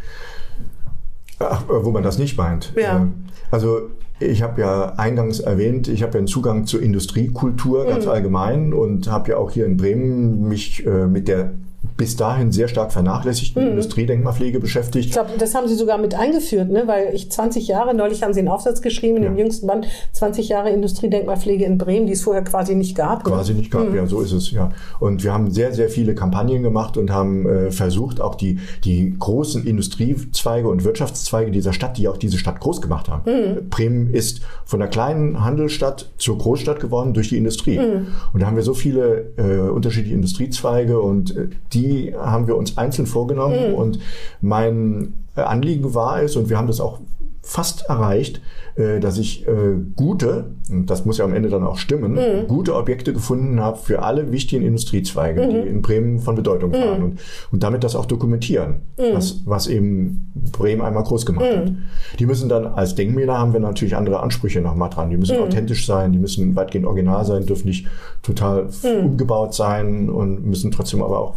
[SPEAKER 3] Ach, wo man das nicht meint.
[SPEAKER 2] Ja. Ähm,
[SPEAKER 3] also ich habe ja eingangs erwähnt, ich habe ja einen Zugang zur Industriekultur ganz mhm. allgemein und habe ja auch hier in Bremen mich äh, mit der bis dahin sehr stark vernachlässigten mhm. Industriedenkmalpflege beschäftigt.
[SPEAKER 2] Ich glaube, das haben Sie sogar mit eingeführt, ne? weil ich 20 Jahre, neulich haben Sie einen Aufsatz geschrieben, in ja. dem jüngsten Band, 20 Jahre Industriedenkmalpflege in Bremen, die es vorher quasi nicht gab.
[SPEAKER 3] Quasi nicht gab, mhm. ja, so ist es, ja. Und wir haben sehr, sehr viele Kampagnen gemacht und haben äh, versucht, auch die, die großen Industriezweige und Wirtschaftszweige dieser Stadt, die auch diese Stadt groß gemacht haben. Mhm. Bremen ist von einer kleinen Handelsstadt zur Großstadt geworden durch die Industrie. Mhm. Und da haben wir so viele äh, unterschiedliche Industriezweige und äh, die haben wir uns einzeln vorgenommen. Mhm. Und mein Anliegen war es, und wir haben das auch fast erreicht, äh, dass ich äh, gute, und das muss ja am Ende dann auch stimmen, mhm. gute Objekte gefunden habe für alle wichtigen Industriezweige, mhm. die in Bremen von Bedeutung mhm. waren und, und damit das auch dokumentieren, mhm. was, was eben Bremen einmal groß gemacht hat. Mhm. Die müssen dann als Denkmäler haben wir natürlich andere Ansprüche nochmal dran. Die müssen authentisch sein, die müssen weitgehend original sein, dürfen nicht total umgebaut sein und müssen trotzdem aber auch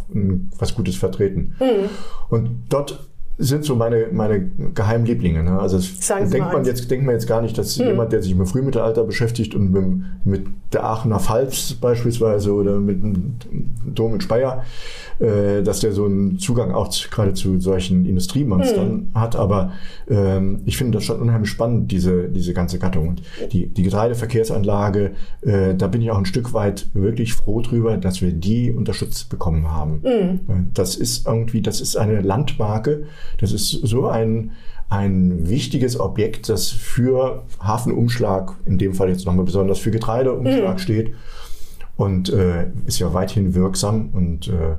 [SPEAKER 3] was Gutes vertreten. Und dort sind so meine, meine geheimen Lieblinge. Ne? Also denkt man jetzt, denkt man jetzt gar nicht, dass hm. jemand, der sich mit Frühmittelalter beschäftigt und mit, mit der Aachener Pfalz beispielsweise oder mit dem Dom in Speyer, äh, dass der so einen Zugang auch gerade zu solchen Industriemonstern hm. hat. Aber ähm, ich finde das schon unheimlich spannend, diese, diese ganze Gattung. Und die, die Getreideverkehrsanlage, äh, da bin ich auch ein Stück weit wirklich froh drüber, dass wir die unterstützt bekommen haben. Hm. Das ist irgendwie, das ist eine Landmarke, das ist so ein, ein wichtiges Objekt, das für Hafenumschlag, in dem Fall jetzt nochmal besonders für Getreideumschlag mhm. steht und äh, ist ja weithin wirksam und äh,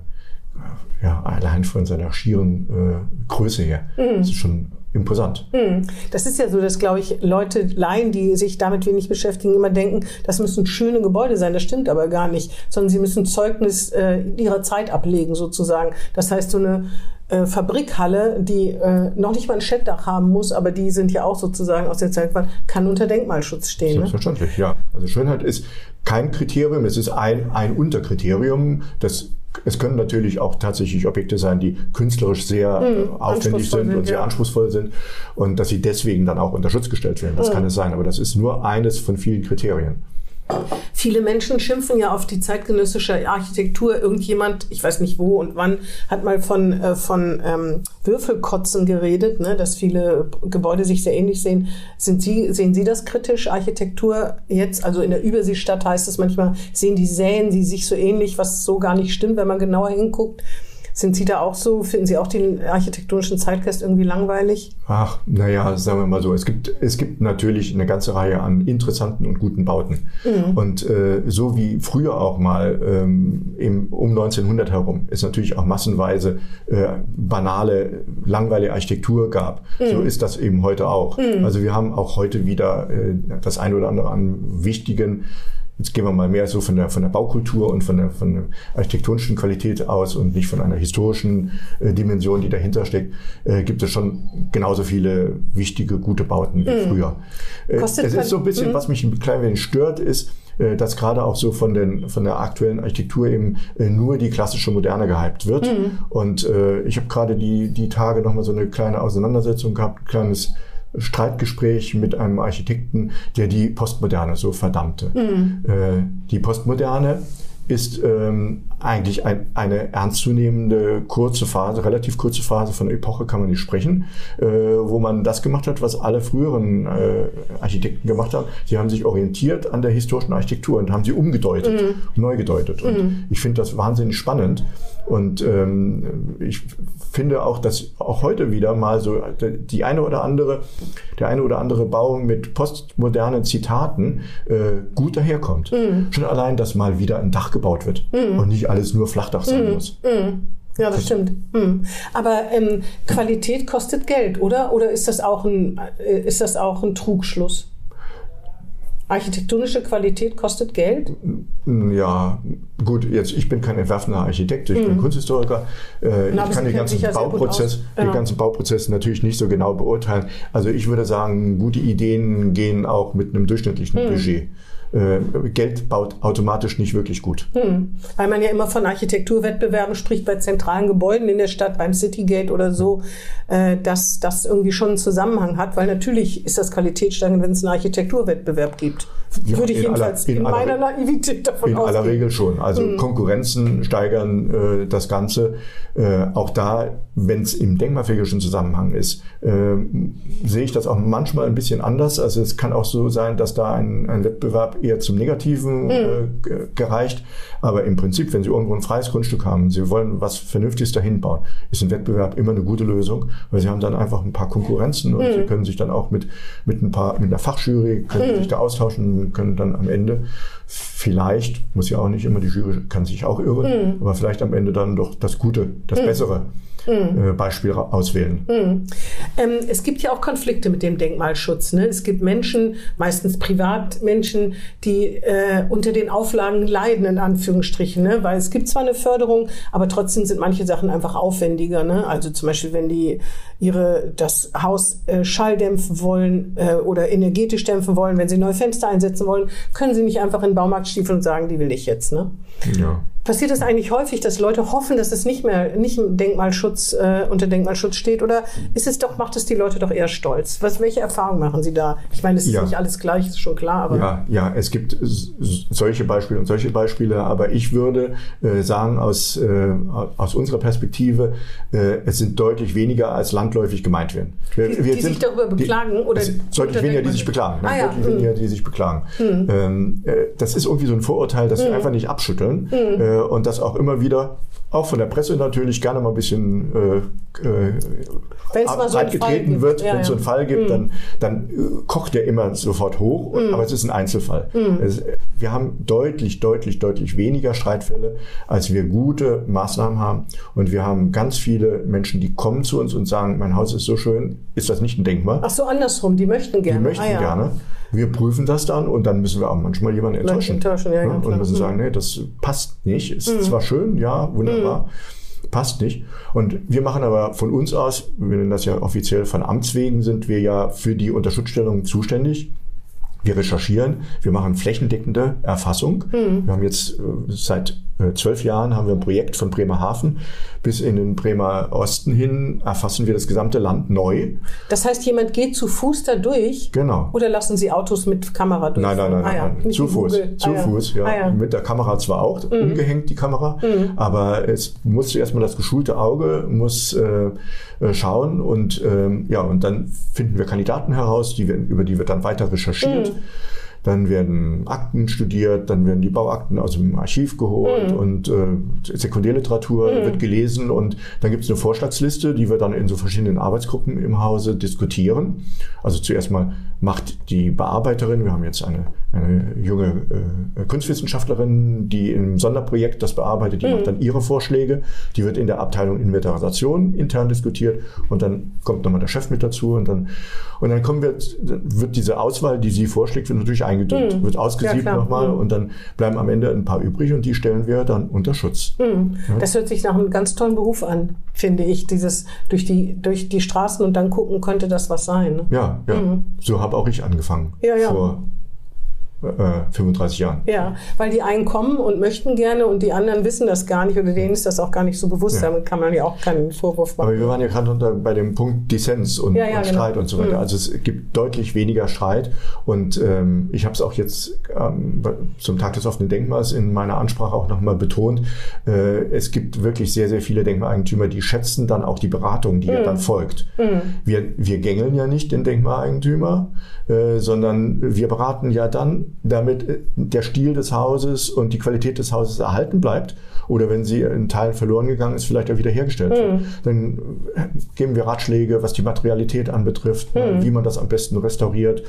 [SPEAKER 3] ja, allein von seiner schieren äh, Größe her. Mhm. Das ist schon imposant.
[SPEAKER 2] Mhm. Das ist ja so, dass, glaube ich, Leute, Laien, die sich damit wenig beschäftigen, immer denken, das müssen schöne Gebäude sein. Das stimmt aber gar nicht, sondern sie müssen Zeugnis äh, ihrer Zeit ablegen, sozusagen. Das heißt, so eine äh, Fabrikhalle, die äh, noch nicht mal ein Schettdach haben muss, aber die sind ja auch sozusagen aus der Zeit, kann unter Denkmalschutz stehen.
[SPEAKER 3] Ne? Selbstverständlich, ne? ja. Also Schönheit ist kein Kriterium, es ist ein, ein Unterkriterium. Das, es können natürlich auch tatsächlich Objekte sein, die künstlerisch sehr mhm, aufwendig sind, und sehr ja. anspruchsvoll sind und dass sie deswegen dann auch unter Schutz gestellt werden. Das mhm. kann es sein, aber das ist nur eines von vielen Kriterien.
[SPEAKER 2] Viele Menschen schimpfen ja auf die zeitgenössische Architektur. Irgendjemand, ich weiß nicht wo und wann, hat mal von, äh, von ähm, Würfelkotzen geredet, ne, dass viele Gebäude sich sehr ähnlich sehen. Sind Sie, sehen Sie das kritisch? Architektur jetzt, also in der Überseestadt heißt es manchmal, sehen die Säen die sich so ähnlich, was so gar nicht stimmt, wenn man genauer hinguckt. Sind Sie da auch so? Finden Sie auch den architektonischen Zeitgeist irgendwie langweilig?
[SPEAKER 3] Ach, naja, sagen wir mal so. Es gibt, es gibt natürlich eine ganze Reihe an interessanten und guten Bauten. Mhm. Und äh, so wie früher auch mal ähm, im, um 1900 herum es natürlich auch massenweise äh, banale, langweilige Architektur gab, mhm. so ist das eben heute auch. Mhm. Also wir haben auch heute wieder äh, das eine oder andere an wichtigen jetzt gehen wir mal mehr so von der, von der Baukultur und von der, von der architektonischen Qualität aus und nicht von einer historischen äh, Dimension, die dahinter steckt, äh, gibt es schon genauso viele wichtige, gute Bauten wie mhm. früher. Äh, es ist so ein bisschen, mhm. was mich ein klein wenig stört, ist, äh, dass gerade auch so von, den, von der aktuellen Architektur eben äh, nur die klassische Moderne gehypt wird. Mhm. Und äh, ich habe gerade die, die Tage nochmal so eine kleine Auseinandersetzung gehabt, ein kleines Streitgespräch mit einem Architekten, der die Postmoderne so verdammte. Mhm. Äh, die Postmoderne ist ähm, eigentlich ein, eine ernstzunehmende kurze Phase, relativ kurze Phase von Epoche kann man nicht sprechen, äh, wo man das gemacht hat, was alle früheren äh, Architekten gemacht haben. Sie haben sich orientiert an der historischen Architektur und haben sie umgedeutet, mhm. neu gedeutet. Und mhm. ich finde das wahnsinnig spannend. Und ähm, ich finde auch, dass auch heute wieder mal so die eine oder andere, der eine oder andere Bau mit postmodernen Zitaten äh, gut daherkommt. Mhm. Schon allein, dass mal wieder ein Dach gebaut wird mhm. und nicht alles nur Flachdach sein mhm. muss.
[SPEAKER 2] Mhm. Ja, das stimmt. Hm. Aber ähm, Qualität kostet Geld, oder? Oder ist das auch ein, äh, ist das auch ein Trugschluss? Architektonische Qualität kostet Geld?
[SPEAKER 3] Ja, gut, jetzt ich bin kein entwerfender Architekt, ich mhm. bin Kunsthistoriker. Äh, ich kann den ganzen Bauprozess, den genau. ganzen Bauprozess natürlich nicht so genau beurteilen. Also ich würde sagen, gute Ideen gehen auch mit einem durchschnittlichen mhm. Budget Geld baut automatisch nicht wirklich gut.
[SPEAKER 2] Hm. Weil man ja immer von Architekturwettbewerben spricht bei zentralen Gebäuden in der Stadt, beim Citygate oder so, äh, dass das irgendwie schon einen Zusammenhang hat, weil natürlich ist das qualitätssteigend, wenn es einen Architekturwettbewerb gibt. Ja, Würde ich jedenfalls aller, in, in meiner Naivität davon
[SPEAKER 3] In ausgehen. aller Regel schon. Also hm. Konkurrenzen steigern äh, das Ganze. Äh, auch da, wenn es im denkmalpflegerischen Zusammenhang ist, äh, sehe ich das auch manchmal ein bisschen anders. Also es kann auch so sein, dass da ein, ein Wettbewerb eher zum Negativen äh, hm. gereicht. Aber im Prinzip, wenn Sie irgendwo ein freies Grundstück haben, Sie wollen was Vernünftiges dahin bauen, ist ein Wettbewerb immer eine gute Lösung, weil Sie haben dann einfach ein paar Konkurrenzen und hm. Sie können sich dann auch mit, mit ein paar, mit einer Fachjury, können hm. sich da austauschen, können dann am Ende vielleicht, muss ja auch nicht immer, die Jury kann sich auch irren, aber vielleicht am Ende dann doch das Gute, das Bessere mhm. Beispiel auswählen.
[SPEAKER 2] Mhm. Ähm, es gibt ja auch Konflikte mit dem Denkmalschutz. Ne? Es gibt Menschen, meistens Privatmenschen, die äh, unter den Auflagen leiden, in Anführungsstrichen. Ne? Weil es gibt zwar eine Förderung, aber trotzdem sind manche Sachen einfach aufwendiger. Ne? Also zum Beispiel, wenn die ihre das Haus äh, schalldämpfen wollen äh, oder energetisch dämpfen wollen, wenn sie neue Fenster einsetzen wollen, können sie nicht einfach in den Baumarkt stiefeln und sagen, die will ich jetzt. Ne? Ja. Passiert das eigentlich häufig, dass Leute hoffen, dass es nicht mehr nicht im Denkmalschutz äh, unter Denkmalschutz steht, oder ist es doch macht es die Leute doch eher stolz? Was welche Erfahrungen machen Sie da? Ich meine, es ist ja. nicht alles gleich, ist schon klar, aber
[SPEAKER 3] ja, ja, es gibt solche Beispiele und solche Beispiele, aber ich würde äh, sagen aus äh, aus unserer Perspektive, äh, es sind deutlich weniger als landläufig gemeint werden.
[SPEAKER 2] Wir, die, wir die sind, sich darüber beklagen die, oder
[SPEAKER 3] deutlich weniger, die sich beklagen, ah, ja. deutlich weniger, die sich beklagen. Mhm. Ähm, äh, das ist irgendwie so ein Vorurteil, das mhm. wir einfach nicht abschütteln. Mhm äh, und das auch immer wieder, auch von der Presse natürlich gerne mal ein bisschen äh, äh, so getreten wird. Ja, wenn es so einen Fall gibt, mhm. dann, dann äh, kocht der immer sofort hoch, mhm. aber es ist ein Einzelfall. Mhm. Es, wir haben deutlich, deutlich, deutlich weniger Streitfälle, als wir gute Maßnahmen haben. Und wir haben ganz viele Menschen, die kommen zu uns und sagen, mein Haus ist so schön, ist das nicht ein Denkmal?
[SPEAKER 2] Ach so, andersrum, die möchten gerne.
[SPEAKER 3] Die möchten ah, ja. gerne. Wir prüfen das dann und dann müssen wir auch manchmal jemanden enttäuschen. enttäuschen ja, ja, und müssen sagen, mhm. nee, das passt nicht. Ist mhm. zwar schön, ja, wunderbar. Mhm. Passt nicht. Und wir machen aber von uns aus, wir nennen das ja offiziell von Amts wegen, sind wir ja für die Unterschutzstellung zuständig. Wir recherchieren, wir machen flächendeckende Erfassung. Mhm. Wir haben jetzt äh, seit äh, zwölf Jahren haben wir ein Projekt von Bremerhaven bis in den Bremer Osten hin erfassen wir das gesamte Land neu.
[SPEAKER 2] Das heißt, jemand geht zu Fuß da durch?
[SPEAKER 3] Genau.
[SPEAKER 2] Oder lassen Sie Autos mit Kamera durch?
[SPEAKER 3] Nein, nein, nein, ah, ja. zu Fuß. Zu ah, Fuß, ja. Ah, ja. Mit der Kamera zwar auch, mhm. umgehängt die Kamera, mhm. aber es muss zuerst mal das geschulte Auge muss äh, äh, schauen und ähm, ja, und dann finden wir Kandidaten heraus, die wir, über die wird dann weiter recherchiert. Mhm dann werden Akten studiert, dann werden die Bauakten aus dem Archiv geholt mhm. und äh, Sekundärliteratur mhm. wird gelesen und dann gibt es eine Vorschlagsliste, die wir dann in so verschiedenen Arbeitsgruppen im Hause diskutieren. Also zuerst mal macht die Bearbeiterin, wir haben jetzt eine, eine junge äh, Kunstwissenschaftlerin, die im Sonderprojekt das bearbeitet, die mhm. macht dann ihre Vorschläge, die wird in der Abteilung Inventarisation intern diskutiert und dann kommt nochmal der Chef mit dazu und dann, und dann kommen wir, wird diese Auswahl, die sie vorschlägt, wird natürlich eingedrückt,
[SPEAKER 2] Mhm.
[SPEAKER 3] wird
[SPEAKER 2] Ja,
[SPEAKER 3] ausgesiebt
[SPEAKER 2] klar.
[SPEAKER 3] nochmal
[SPEAKER 2] Mhm.
[SPEAKER 3] und dann bleiben am Ende ein paar übrig und die stellen wir dann unter Schutz.
[SPEAKER 2] Mhm. Das hört sich nach einem ganz tollen Beruf an, finde ich. Dieses durch die, durch die Straßen und dann gucken, könnte das was sein. Ne?
[SPEAKER 3] Ja, ja. So habe auch ich angefangen.
[SPEAKER 2] Ja, ja.
[SPEAKER 3] Vor 35 Jahren.
[SPEAKER 2] Ja, weil die einen kommen und möchten gerne und die anderen wissen das gar nicht oder denen ist das auch gar nicht so bewusst.
[SPEAKER 3] Ja.
[SPEAKER 2] Damit kann man ja auch keinen Vorwurf machen.
[SPEAKER 3] Aber wir waren ja gerade unter, bei dem Punkt Dissens und,
[SPEAKER 2] Ja, ja,
[SPEAKER 3] und
[SPEAKER 2] genau.
[SPEAKER 3] Streit und so weiter.
[SPEAKER 2] Mhm.
[SPEAKER 3] Also es gibt deutlich weniger Streit und ähm, ich habe es auch jetzt ähm, zum Tag des offenen Denkmals in meiner Ansprache auch nochmal betont. Äh, es gibt wirklich sehr, sehr viele Denkmaleigentümer, die schätzen dann auch die Beratung, die
[SPEAKER 2] Mhm.
[SPEAKER 3] ja dann folgt. Wir, wir gängeln ja nicht den Denkmaleigentümer, äh, sondern wir beraten ja dann, damit äh, der Stil des Hauses und die Qualität des Hauses erhalten bleibt oder wenn sie in Teilen verloren gegangen ist, vielleicht auch wiederhergestellt wird. Dann äh, geben wir Ratschläge, was die Materialität anbetrifft, ne, wie man das am besten restauriert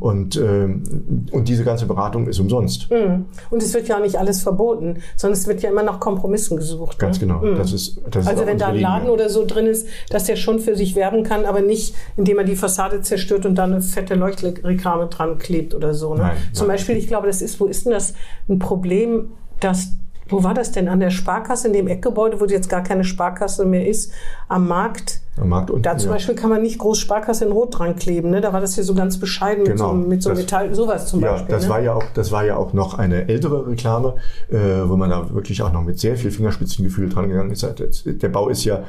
[SPEAKER 3] und, ähm, und diese ganze Beratung ist umsonst.
[SPEAKER 2] Mhm. Und es wird ja auch nicht alles verboten, sondern es wird ja immer nach Kompromissen gesucht.
[SPEAKER 3] Ganz
[SPEAKER 2] ne?
[SPEAKER 3] genau. Das ist, das ist
[SPEAKER 2] Also
[SPEAKER 3] auch
[SPEAKER 2] wenn da ein Laden oder so drin ist, dass der schon für sich werben kann, aber nicht, indem er die Fassade zerstört und dann eine fette Leuchtreklame dran klebt oder so. Ne?
[SPEAKER 3] Nein,
[SPEAKER 2] Zum. Beispiel, ich glaube, das ist, wo ist denn das ein Problem, dass wo war das denn? An der Sparkasse in dem Eckgebäude, wo jetzt gar keine Sparkasse mehr ist, am Markt.
[SPEAKER 3] Am Markt unten,
[SPEAKER 2] Da zum
[SPEAKER 3] ja.
[SPEAKER 2] Beispiel kann man nicht groß Sparkasse in Rot dran kleben. Ne? Da war das hier so ganz bescheiden mit
[SPEAKER 3] Genau,
[SPEAKER 2] so, mit so
[SPEAKER 3] das-
[SPEAKER 2] Metall, sowas zum
[SPEAKER 3] Ja,
[SPEAKER 2] Beispiel.
[SPEAKER 3] das
[SPEAKER 2] ne?
[SPEAKER 3] war ja auch, das war ja auch noch eine ältere Reklame, äh, wo man da wirklich auch noch mit sehr viel Fingerspitzengefühl dran gegangen ist. Der Bau ist ja,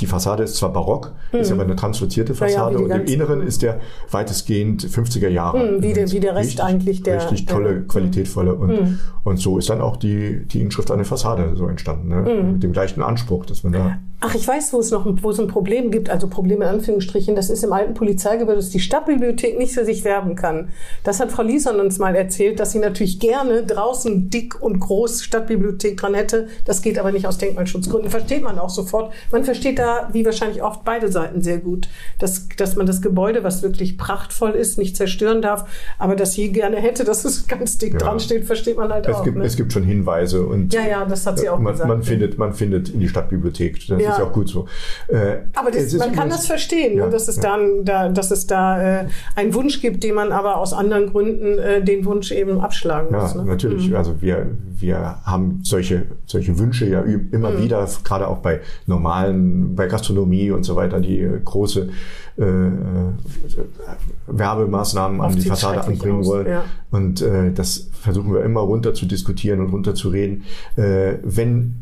[SPEAKER 3] die Fassade ist zwar barock, ist aber eine translozierte
[SPEAKER 2] Mhm. ja,
[SPEAKER 3] Fassade
[SPEAKER 2] wie die
[SPEAKER 3] und im Inneren ist der weitestgehend 50er Jahre.
[SPEAKER 2] Mhm, wie der- wie der Rest
[SPEAKER 3] richtig,
[SPEAKER 2] eigentlich der-
[SPEAKER 3] Richtig
[SPEAKER 2] der-
[SPEAKER 3] tolle,
[SPEAKER 2] Mhm.
[SPEAKER 3] qualitätvolle und, und so ist dann auch die, die Inschrift an der Fassade so entstanden, ne?
[SPEAKER 2] Mhm.
[SPEAKER 3] mit dem gleichen Anspruch, dass man da
[SPEAKER 2] Ach, ich weiß, wo es noch ein- wo es ein Problem gibt, also Probleme in Anführungsstrichen. Das ist im alten Polizeigebäude, dass die Stadtbibliothek nicht für sich werben kann. Das hat Frau Liesern uns mal erzählt, dass sie natürlich gerne draußen dick und groß Stadtbibliothek dran hätte. Das geht aber nicht aus Denkmalschutzgründen. Versteht man auch sofort. Man versteht da, wie wahrscheinlich oft, beide Seiten sehr gut. Dass, dass man das Gebäude, was wirklich prachtvoll ist, nicht zerstören darf, aber dass sie gerne hätte, dass es ganz dick
[SPEAKER 3] Ja.
[SPEAKER 2] dran steht, versteht man halt
[SPEAKER 3] es
[SPEAKER 2] auch.
[SPEAKER 3] gibt,
[SPEAKER 2] ne?
[SPEAKER 3] es gibt schon Hinweise und
[SPEAKER 2] Ja, ja, das hat sie auch
[SPEAKER 3] man,
[SPEAKER 2] gesagt.
[SPEAKER 3] man findet, man findet in die Stadtbibliothek. Das
[SPEAKER 2] Ja.
[SPEAKER 3] ist ja auch gut so. Äh,
[SPEAKER 2] Aber das, man kann das verstehen,
[SPEAKER 3] Ja,
[SPEAKER 2] ne? dass es
[SPEAKER 3] ja.
[SPEAKER 2] da, da, dass es da äh, einen Wunsch gibt, den man aber aus anderen Gründen äh, den Wunsch eben abschlagen
[SPEAKER 3] Ja,
[SPEAKER 2] muss. Ne?
[SPEAKER 3] natürlich. Also wir, wir haben solche, solche Wünsche ja immer
[SPEAKER 2] Mhm.
[SPEAKER 3] wieder, gerade auch bei normalen, bei Gastronomie und so weiter, die äh, große äh, äh, Werbemaßnahmen an
[SPEAKER 2] Oft
[SPEAKER 3] die
[SPEAKER 2] sieht's
[SPEAKER 3] Fassade anbringen
[SPEAKER 2] aus,
[SPEAKER 3] wollen.
[SPEAKER 2] ja.
[SPEAKER 3] Und äh, das versuchen wir immer runter zu diskutieren und runter zu reden. Äh, wenn,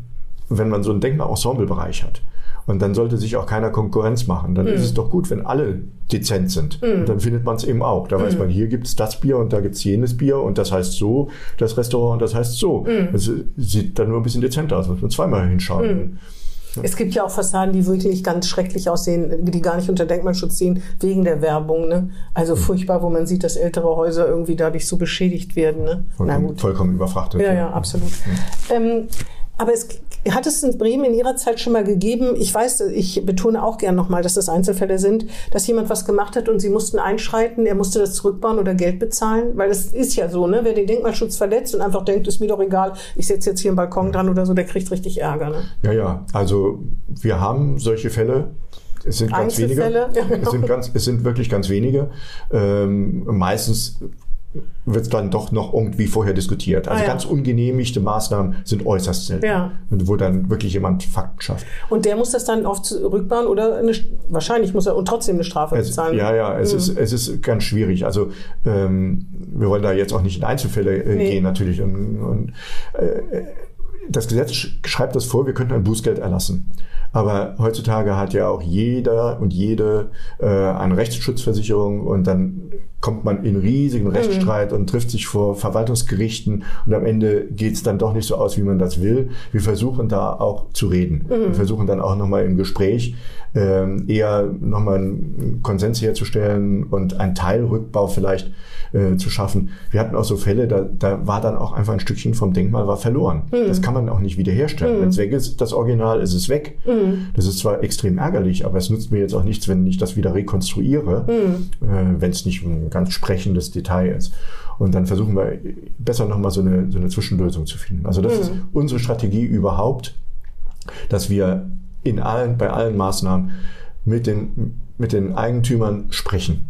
[SPEAKER 3] wenn man so einen Denkmal-Ensemble-Bereich hat, und dann sollte sich auch keiner Konkurrenz machen. Dann
[SPEAKER 2] Mhm.
[SPEAKER 3] ist es doch gut, wenn alle dezent sind. Und dann findet man es eben auch. Da weiß
[SPEAKER 2] Mhm.
[SPEAKER 3] man, hier gibt's das Bier und da gibt's jenes Bier und das heißt so, das Restaurant und das heißt so.
[SPEAKER 2] Mhm.
[SPEAKER 3] Das sieht dann nur ein bisschen dezenter aus, muss man zweimal hinschauen.
[SPEAKER 2] Es gibt ja auch Fassaden, die wirklich ganz schrecklich aussehen, die gar nicht unter Denkmalschutz stehen, wegen der Werbung. Ne? Also
[SPEAKER 3] Mhm.
[SPEAKER 2] furchtbar, wo man sieht, dass ältere Häuser irgendwie dadurch so beschädigt werden. Ne? Na
[SPEAKER 3] Vollkommen,
[SPEAKER 2] gut.
[SPEAKER 3] vollkommen überfrachtet.
[SPEAKER 2] Ja, ja, absolut. Ähm, aber es hat es in Bremen in Ihrer Zeit schon mal gegeben, ich weiß, ich betone auch gern nochmal, dass das Einzelfälle sind, dass jemand was gemacht hat und Sie mussten einschreiten, er musste das zurückbauen oder Geld bezahlen? Weil das ist ja so, ne? wer den Denkmalschutz verletzt und einfach denkt, ist mir doch egal, ich setze jetzt hier einen Balkon dran oder so, der kriegt richtig Ärger. Ne?
[SPEAKER 3] Ja, ja. Also wir haben solche Fälle. Es sind ganz wenige.
[SPEAKER 2] Ja, genau.
[SPEAKER 3] Es sind ganz, es sind wirklich ganz wenige. Ähm, meistens wird es dann doch noch irgendwie vorher diskutiert. Also
[SPEAKER 2] Ah, ja.
[SPEAKER 3] ganz ungenehmigte Maßnahmen sind äußerst selten.
[SPEAKER 2] Ja.
[SPEAKER 3] Und wo dann wirklich jemand Fakten schafft.
[SPEAKER 2] Und der muss das dann oft zurückbauen oder eine, wahrscheinlich muss er und trotzdem eine Strafe
[SPEAKER 3] Es,
[SPEAKER 2] bezahlen.
[SPEAKER 3] ja, ja, es,
[SPEAKER 2] Mhm.
[SPEAKER 3] ist, es ist ganz schwierig. Also ähm, wir wollen da jetzt auch nicht in Einzelfälle äh,
[SPEAKER 2] Nee.
[SPEAKER 3] gehen natürlich. Und, und, äh, das Gesetz sch- schreibt das vor, wir könnten ein Bußgeld erlassen. Aber heutzutage hat ja auch jeder und jede äh, eine Rechtsschutzversicherung und dann kommt man in riesigen
[SPEAKER 2] Mhm.
[SPEAKER 3] Rechtsstreit und trifft sich vor Verwaltungsgerichten und am Ende geht es dann doch nicht so aus, wie man das will. Wir versuchen da auch zu reden.
[SPEAKER 2] Mhm.
[SPEAKER 3] Wir versuchen dann auch nochmal im Gespräch ähm, eher nochmal einen Konsens herzustellen und einen Teilrückbau vielleicht äh, zu schaffen. Wir hatten auch so Fälle, da, da war dann auch einfach ein Stückchen vom Denkmal war verloren. Das kann man auch nicht wiederherstellen. Wenn es weg ist, das Original, ist es weg. Das ist zwar extrem ärgerlich, aber es nutzt mir jetzt auch nichts, wenn ich das wieder rekonstruiere, äh, wenn es nicht ein ganz sprechendes Detail ist. Und dann versuchen wir besser nochmal so eine, so eine Zwischenlösung zu finden. Also das ist unsere Strategie überhaupt, dass wir in allen, bei allen Maßnahmen mit den mit den Eigentümern sprechen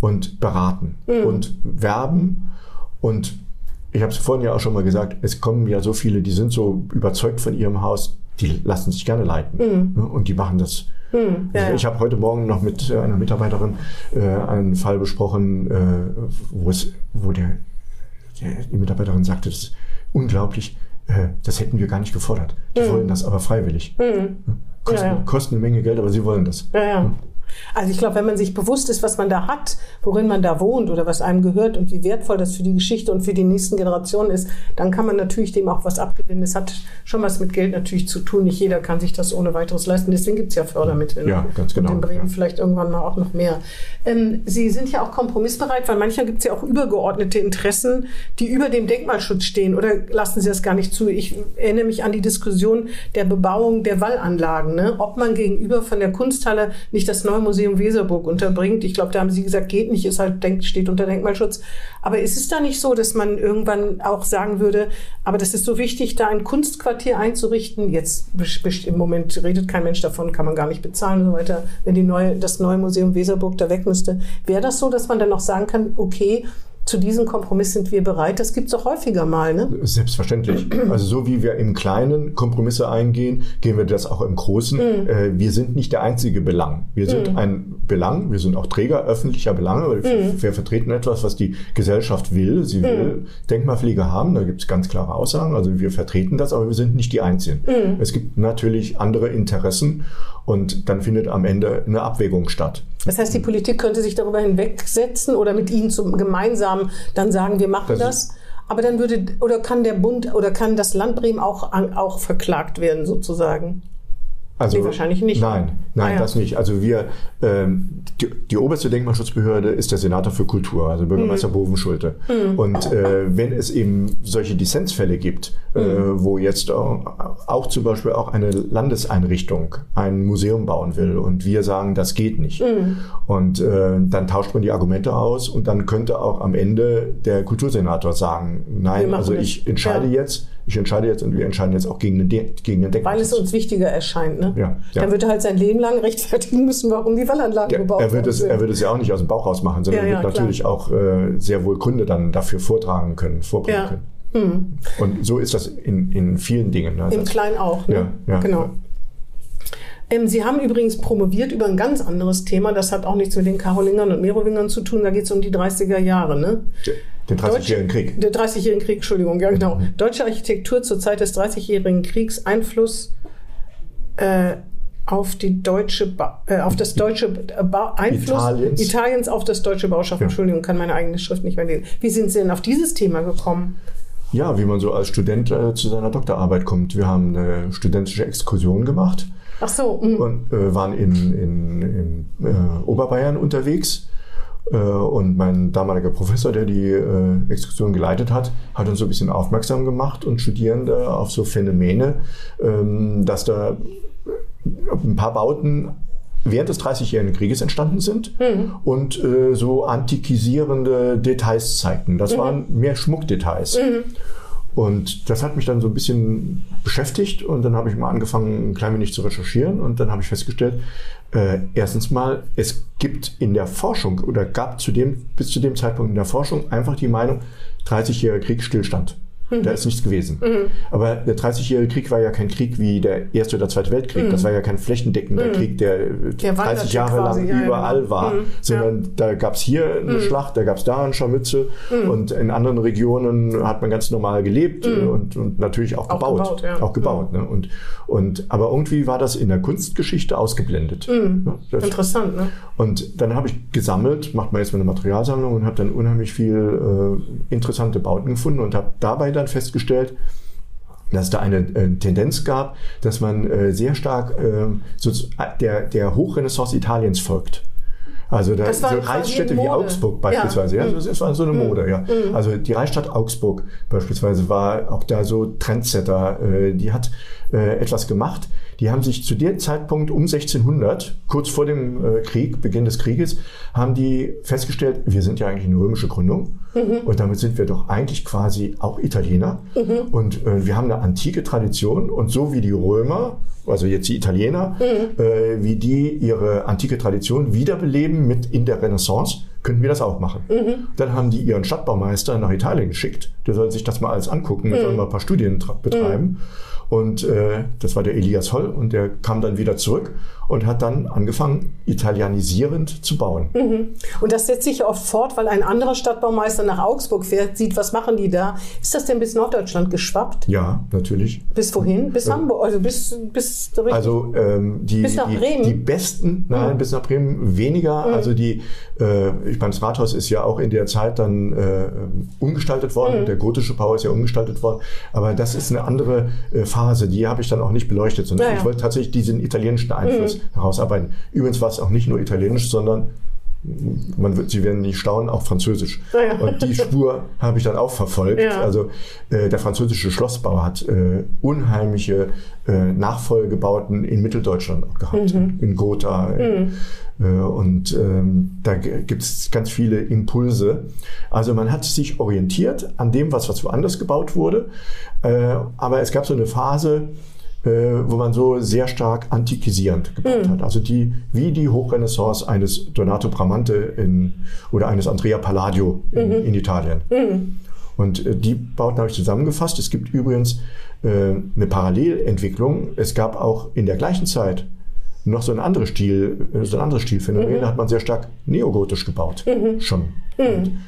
[SPEAKER 3] und beraten und werben und ich habe es vorhin ja auch schon mal gesagt, es kommen ja so viele, die sind so überzeugt von ihrem Haus, die lassen sich gerne leiten ne? und die machen das.
[SPEAKER 2] Hm, ja,
[SPEAKER 3] Also
[SPEAKER 2] ja.
[SPEAKER 3] ich habe heute Morgen noch mit äh, einer Mitarbeiterin äh, einen Fall besprochen, äh, wo es, wo der, der die Mitarbeiterin sagte, das ist unglaublich, äh, das hätten wir gar nicht gefordert. Die wollen das aber freiwillig.
[SPEAKER 2] Hm.
[SPEAKER 3] Kosten,
[SPEAKER 2] Ja, ja.
[SPEAKER 3] kosten eine Menge Geld, aber sie wollen das.
[SPEAKER 2] Ja, ja. Also ich glaube, wenn man sich bewusst ist, was man da hat, worin man da wohnt oder was einem gehört und wie wertvoll das für die Geschichte und für die nächsten Generationen ist, dann kann man natürlich dem auch was abgewinnen. Es hat schon was mit Geld natürlich zu tun. Nicht jeder kann sich das ohne weiteres leisten. Deswegen gibt es ja Fördermittel. ne?
[SPEAKER 3] Ja, ganz genau,
[SPEAKER 2] Und in Bremen
[SPEAKER 3] ja.
[SPEAKER 2] vielleicht irgendwann mal auch noch mehr. Ähm, Sie sind ja auch kompromissbereit, weil manchmal gibt es ja auch übergeordnete Interessen, die über dem Denkmalschutz stehen. Oder lassen Sie das gar nicht zu? Ich erinnere mich an die Diskussion der Bebauung der Wallanlagen. Ne? Ob man gegenüber von der Kunsthalle nicht das neue Museum Weserburg unterbringt. Ich glaube, da haben Sie gesagt, geht nicht, ist halt, denkt, steht unter Denkmalschutz. Aber ist es da nicht so, dass man irgendwann auch sagen würde, aber das ist so wichtig, da ein Kunstquartier einzurichten? Jetzt im Moment redet kein Mensch davon, kann man gar nicht bezahlen und so weiter, wenn die neue, das neue Museum Weserburg da weg müsste. Wäre das so, dass man dann auch sagen kann, okay, zu diesem Kompromiss sind wir bereit? Das gibt es auch häufiger mal, ne?
[SPEAKER 3] Selbstverständlich. Also so wie wir im Kleinen Kompromisse eingehen, gehen wir das auch im Großen. Äh, wir sind nicht der einzige Belang. Wir sind ein Belang, wir sind auch Träger öffentlicher Belange. weil Wir, wir vertreten etwas, was die Gesellschaft will. Sie will Denkmalpflege haben, da gibt es ganz klare Aussagen. Also wir vertreten das, aber wir sind nicht die Einzigen. Es gibt natürlich andere Interessen und dann findet am Ende eine Abwägung statt.
[SPEAKER 2] Das heißt, die Politik könnte sich darüber hinwegsetzen oder mit Ihnen zum gemeinsam dann sagen, wir machen
[SPEAKER 3] Das
[SPEAKER 2] das. Aber dann würde, oder kann der Bund oder kann das Land Bremen auch, auch verklagt werden, sozusagen?
[SPEAKER 3] Also,
[SPEAKER 2] Nee, wahrscheinlich nicht.
[SPEAKER 3] Nein, nein,
[SPEAKER 2] Ah, ja.
[SPEAKER 3] das nicht. Also wir, ähm, die, die oberste Denkmalschutzbehörde ist der Senator für Kultur, also
[SPEAKER 2] Mhm.
[SPEAKER 3] Bürgermeister Boven Schulte. Und äh, wenn es eben solche Dissensfälle gibt, äh,
[SPEAKER 2] Mhm.
[SPEAKER 3] wo jetzt auch, auch zum Beispiel auch eine Landeseinrichtung ein Museum bauen will und wir sagen, das geht nicht.
[SPEAKER 2] Mhm.
[SPEAKER 3] Und äh, dann tauscht man die Argumente aus und dann könnte auch am Ende der Kultursenator sagen, nein, also ich entscheide
[SPEAKER 2] Ja.
[SPEAKER 3] jetzt, ich entscheide jetzt und wir entscheiden jetzt auch gegen den, De gegen den
[SPEAKER 2] Weil es uns wichtiger erscheint, ne?
[SPEAKER 3] Ja, ja.
[SPEAKER 2] Dann wird er halt sein Leben lang rechtfertigen müssen, warum die Wallanlagen
[SPEAKER 3] Ja,
[SPEAKER 2] gebaut
[SPEAKER 3] er, wird
[SPEAKER 2] worden
[SPEAKER 3] es,
[SPEAKER 2] sind.
[SPEAKER 3] er wird es ja auch nicht aus dem Bauch raus machen, sondern
[SPEAKER 2] Ja, ja,
[SPEAKER 3] wird natürlich auch äh, sehr wohl Gründe dann dafür vortragen können, vorbringen können. Und so ist das in, in vielen Dingen. Ne?
[SPEAKER 2] Im
[SPEAKER 3] Das-
[SPEAKER 2] Kleinen auch, ne?
[SPEAKER 3] Ja, ja,
[SPEAKER 2] genau. Ähm, Sie haben übrigens promoviert über ein ganz anderes Thema. Das hat auch nichts mit den Karolingern und Merowingern zu tun. Da geht es um die 30er Jahre, ne?
[SPEAKER 3] Den 30-jährigen Krieg.
[SPEAKER 2] Der 30-jährigen Krieg, Entschuldigung, ja genau. Deutsche Architektur zur Zeit des 30-jährigen Kriegs, Einfluss äh, auf die deutsche, ba äh, auf das deutsche ba Einfluss
[SPEAKER 3] Italiens.
[SPEAKER 2] Italiens auf das deutsche Bauschaffen.
[SPEAKER 3] Ja.
[SPEAKER 2] Entschuldigung, kann meine eigene Schrift nicht mehr lesen. Wie sind Sie denn auf dieses Thema gekommen?
[SPEAKER 3] Ja, wie man so als Student äh, zu seiner Doktorarbeit kommt. Wir haben eine studentische Exkursion gemacht
[SPEAKER 2] Ach so, mh.
[SPEAKER 3] und äh, waren in, in, in äh, Oberbayern unterwegs. Äh, und mein damaliger Professor, der die äh, Exkursion geleitet hat, hat uns so ein bisschen aufmerksam gemacht und Studierende auf so Phänomene, ähm, dass da ein paar Bauten während des Dreißigjährigen Krieges entstanden sind und äh, so antikisierende Details zeigten. Das waren mehr Schmuckdetails. Und das hat mich dann so ein bisschen beschäftigt und dann habe ich mal angefangen, ein klein wenig zu recherchieren und dann habe ich festgestellt, äh, erstens mal, es gibt in der Forschung oder gab zu dem, bis zu dem Zeitpunkt in der Forschung einfach die Meinung, 30-jähriger Krieg Stillstand. Da ist nichts gewesen. Aber der 30-jährige Krieg war ja kein Krieg wie der Erste oder Zweite Weltkrieg. Das war ja kein flächendeckender Krieg, der,
[SPEAKER 2] Der
[SPEAKER 3] 30
[SPEAKER 2] wanderte
[SPEAKER 3] Jahre lang
[SPEAKER 2] ja, ja,
[SPEAKER 3] überall
[SPEAKER 2] genau.
[SPEAKER 3] war.
[SPEAKER 2] Mhm,
[SPEAKER 3] Sondern da gab es hier eine Schlacht, da gab es da ein Scharmützel und in anderen Regionen hat man ganz normal gelebt äh, und, und natürlich auch
[SPEAKER 2] Auch
[SPEAKER 3] gebaut.
[SPEAKER 2] gebaut, ja.
[SPEAKER 3] Auch gebaut. Ne? Und, und, aber irgendwie war das in der Kunstgeschichte ausgeblendet. Ne? Das,
[SPEAKER 2] interessant, ne?
[SPEAKER 3] und dann habe ich gesammelt, macht man jetzt mal eine Materialsammlung und habe dann unheimlich viel äh, interessante Bauten gefunden und habe dabei dann festgestellt, dass da eine äh, Tendenz gab, dass man äh, sehr stark äh, so, der, der Hochrenaissance Italiens folgt. Also da, so Reichsstädte wie. Augsburg beispielsweise. Ja.
[SPEAKER 2] Ja.
[SPEAKER 3] das war so eine Mode, ja. Also die Reichsstadt Augsburg beispielsweise war auch da so Trendsetter. Äh, die hat äh, etwas gemacht. Die haben sich zu dem Zeitpunkt um 1600, kurz vor dem äh, Krieg, Beginn des Krieges, haben die festgestellt, wir sind ja eigentlich eine römische Gründung und damit sind wir doch eigentlich quasi auch Italiener. Und äh, wir haben eine antike Tradition und so wie die Römer also jetzt die Italiener, äh, wie die ihre antike Tradition wiederbeleben mit in der Renaissance, könnten wir das auch machen. Dann haben die ihren Stadtbaumeister nach Italien geschickt. Der soll sich das mal alles angucken, der soll mal ein paar Studien betreiben. Und äh, das war der Elias Holl und der kam dann wieder zurück und hat dann angefangen, italianisierend zu bauen.
[SPEAKER 2] Und das setzt sich ja oft fort, weil ein anderer Stadtbaumeister nach Augsburg fährt, sieht, was machen die da. Ist das denn bis Norddeutschland geschwappt?
[SPEAKER 3] Ja, natürlich.
[SPEAKER 2] Bis wohin? Bis Hamburg, also bis, bis richtig-
[SPEAKER 3] Also ähm, die,
[SPEAKER 2] Bis nach
[SPEAKER 3] die,
[SPEAKER 2] Bremen?
[SPEAKER 3] die besten, nein, bis nach Bremen weniger. Also die, äh, ich meine, das Rathaus ist ja auch in der Zeit dann äh, umgestaltet worden. Der gotische Bau ist ja umgestaltet worden. Aber das ist eine andere äh, Phase, die habe ich dann auch nicht beleuchtet, sondern
[SPEAKER 2] Ja, ja.
[SPEAKER 3] ich wollte tatsächlich diesen italienischen Einfluss herausarbeiten. Übrigens war es auch nicht nur italienisch, sondern man wird, Sie werden nicht staunen, auch Französisch.
[SPEAKER 2] Ja, ja.
[SPEAKER 3] Und die Spur habe ich dann auch verfolgt.
[SPEAKER 2] Ja.
[SPEAKER 3] Also äh, der französische Schlossbau hat äh, unheimliche äh, Nachfolgebauten in Mitteldeutschland auch gehabt, in Gotha. Äh, und ähm, da gibt es ganz viele Impulse. Also man hat sich orientiert an dem, was, was woanders gebaut wurde. Äh, aber es gab so eine Phase, äh, wo man so sehr stark antikisierend gebaut hat. Also die, wie die Hochrenaissance eines Donato Bramante in, oder eines Andrea Palladio in, in Italien. Und äh, die Bauten habe ich zusammengefasst. Es gibt übrigens äh, eine Parallelentwicklung. Es gab auch in der gleichen Zeit noch so ein anderes Stil, äh, so ein anderes Stilphänomen. Da hat man sehr stark neogotisch gebaut. Schon. Und,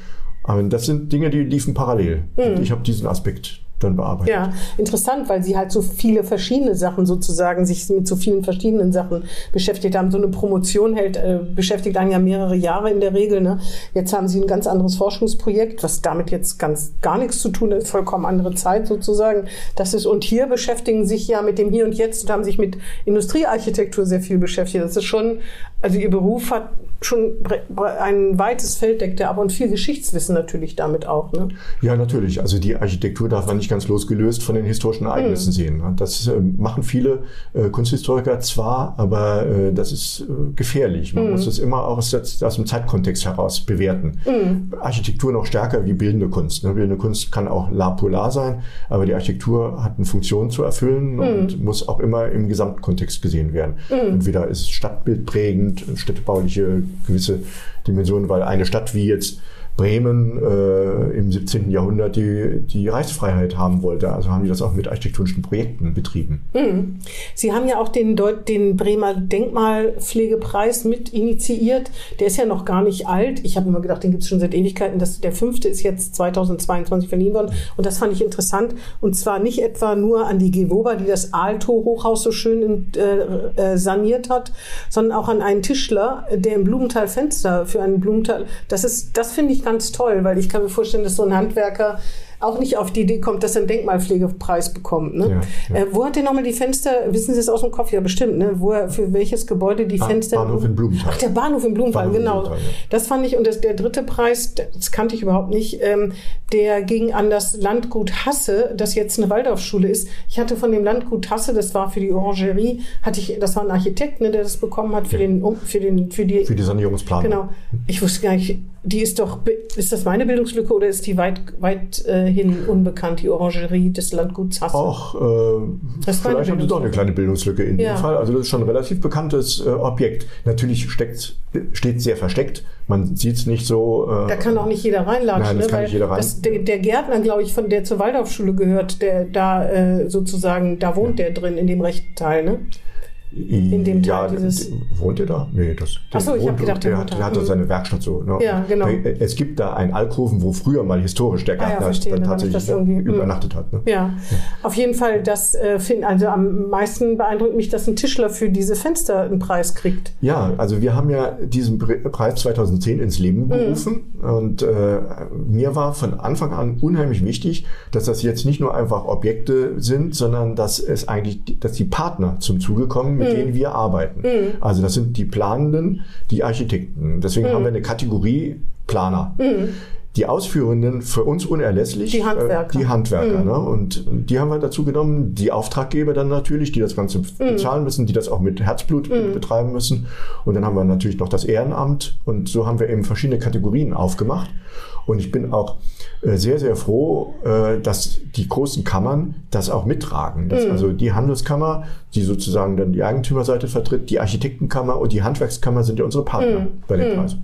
[SPEAKER 3] aber das sind Dinge, die liefen parallel. Ich habe diesen Aspekt dann bearbeitet.
[SPEAKER 2] Ja, interessant, weil sie halt so viele verschiedene Sachen sozusagen sich mit so vielen verschiedenen Sachen beschäftigt haben. So eine Promotion hält, äh, beschäftigt einen ja mehrere Jahre in der Regel. Ne? Jetzt haben sie ein ganz anderes Forschungsprojekt, was damit jetzt ganz gar nichts zu tun hat, vollkommen andere Zeit sozusagen. Das ist, und hier beschäftigen sich ja mit dem Hier und Jetzt und haben sich mit Industriearchitektur sehr viel beschäftigt. Das ist schon, also ihr Beruf hat schon ein weites Feld deckt er ab und viel Geschichtswissen natürlich damit auch. Ne?
[SPEAKER 3] Ja, natürlich. Also die Architektur darf man nicht ganz losgelöst von den historischen Ereignissen sehen. Das äh, machen viele äh, Kunsthistoriker zwar, aber äh, das ist äh, gefährlich. Man muss das immer auch aus, aus dem Zeitkontext heraus bewerten. Architektur noch stärker wie bildende Kunst. Ne? Bildende Kunst kann auch la polar sein, aber die Architektur hat eine Funktion zu erfüllen und muss auch immer im Gesamtkontext gesehen werden. Entweder ist es stadtbildprägend, städtebauliche gewisse Dimensionen, weil eine Stadt wie jetzt Bremen äh, im 17. Jahrhundert die, die Reichsfreiheit haben wollte. Also haben die das auch mit architektonischen Projekten betrieben.
[SPEAKER 2] Sie haben ja auch den, Deut den Bremer Denkmalpflegepreis mit initiiert. Der ist ja noch gar nicht alt. Ich habe immer gedacht, den gibt es schon seit Ewigkeiten. Das, der fünfte ist jetzt 2022 verliehen worden. Und das fand ich interessant. Und zwar nicht etwa nur an die Gewoba, die das Aalto-Hochhaus so schön in, äh, äh, saniert hat, sondern auch an einen Tischler, der im Blumenthal Fenster für einen Blumenthal. Das das finde ich ganz toll, weil ich kann mir vorstellen, dass so ein Handwerker auch nicht auf die Idee kommt, dass er einen Denkmalpflegepreis bekommt. Ne?
[SPEAKER 3] Ja, ja.
[SPEAKER 2] Äh, wo hat der nochmal die Fenster, wissen Sie es aus dem Kopf? Ja, bestimmt, ne? Wo er, für welches Gebäude die
[SPEAKER 3] Ba-
[SPEAKER 2] Fenster...
[SPEAKER 3] Bahnhof in Blumenthal.
[SPEAKER 2] Ach, der Bahnhof in Blumenthal,
[SPEAKER 3] Bahnhof in
[SPEAKER 2] genau.
[SPEAKER 3] Blumenthal, ja.
[SPEAKER 2] Das fand ich, und das, der dritte Preis, das kannte ich überhaupt nicht, ähm, der ging an das Landgut Hasse, das jetzt eine Waldorfschule ist. Ich hatte von dem Landgut Hasse, das war für die Orangerie, hatte ich, das war ein Architekt, ne, der das bekommen hat für den, für den, für die,
[SPEAKER 3] Für die Sanierungsplanung.
[SPEAKER 2] Genau. Ich wusste gar nicht, die ist doch, ist das meine Bildungslücke oder ist die weit, weit äh, hin unbekannt, die Orangerie des Landguts Hasse?
[SPEAKER 3] Auch, äh,
[SPEAKER 2] Das
[SPEAKER 3] vielleicht haben sie doch eine kleine Bildungslücke in
[SPEAKER 2] Ja.
[SPEAKER 3] dem Fall. Also das ist schon ein relativ bekanntes äh, Objekt. Natürlich steckt, steht sehr versteckt. Man sieht es nicht so. Äh,
[SPEAKER 2] Da kann auch nicht jeder reinlatschen.
[SPEAKER 3] Nein, das
[SPEAKER 2] ne?
[SPEAKER 3] kann
[SPEAKER 2] Weil
[SPEAKER 3] nicht jeder rein.
[SPEAKER 2] Das, der, der Gärtner, glaube ich, von der zur Waldorfschule gehört, der da äh, sozusagen, da wohnt der drin in dem rechten Teil, ne?
[SPEAKER 3] In
[SPEAKER 2] dem
[SPEAKER 3] ja,
[SPEAKER 2] Teil dieses-
[SPEAKER 3] d- Wohnt er da? Nee, das.
[SPEAKER 2] Ach so,
[SPEAKER 3] der
[SPEAKER 2] ich hab
[SPEAKER 3] wohnt-
[SPEAKER 2] gedacht, der
[SPEAKER 3] der, hat, der hat da
[SPEAKER 2] Mhm.
[SPEAKER 3] seine Werkstatt so. Ne?
[SPEAKER 2] Ja, genau.
[SPEAKER 3] Äh, Es gibt da einen Alkoven, wo früher mal historisch der
[SPEAKER 2] Ah ja, verstehe,
[SPEAKER 3] dann
[SPEAKER 2] dann
[SPEAKER 3] tatsächlich
[SPEAKER 2] das irgendwie- mhm.
[SPEAKER 3] übernachtet hat. Ne?
[SPEAKER 2] Ja, auf jeden Fall, das äh, find, also am meisten beeindruckt mich, dass ein Tischler für diese Fenster einen Preis kriegt.
[SPEAKER 3] Ja, also wir haben ja diesen Pre- Preis 2010 ins Leben
[SPEAKER 2] Mhm.
[SPEAKER 3] berufen und äh, mir war von Anfang an unheimlich wichtig, dass das jetzt nicht nur einfach Objekte sind, sondern dass es eigentlich, dass die Partner zum Zuge kommen,
[SPEAKER 2] Mhm.
[SPEAKER 3] mit denen wir arbeiten. Also das sind die Planenden, die Architekten. Deswegen
[SPEAKER 2] Mhm.
[SPEAKER 3] haben wir eine Kategorie Planer. Die Ausführenden für uns unerlässlich.
[SPEAKER 2] Die Handwerker.
[SPEAKER 3] Äh, die Handwerker.
[SPEAKER 2] Mhm.
[SPEAKER 3] Ne? Und die haben wir dazu genommen. Die Auftraggeber dann natürlich, die das Ganze
[SPEAKER 2] Mhm.
[SPEAKER 3] bezahlen müssen, die das auch mit Herzblut be- betreiben müssen. Und dann haben wir natürlich noch das Ehrenamt. Und so haben wir eben verschiedene Kategorien aufgemacht. Und ich bin auch äh, sehr, sehr froh, äh, dass die großen Kammern das auch mittragen. Dass also die Handelskammer, die sozusagen dann die Eigentümerseite vertritt, die Architektenkammer und die Handwerkskammer sind ja unsere Partner bei dem Preis.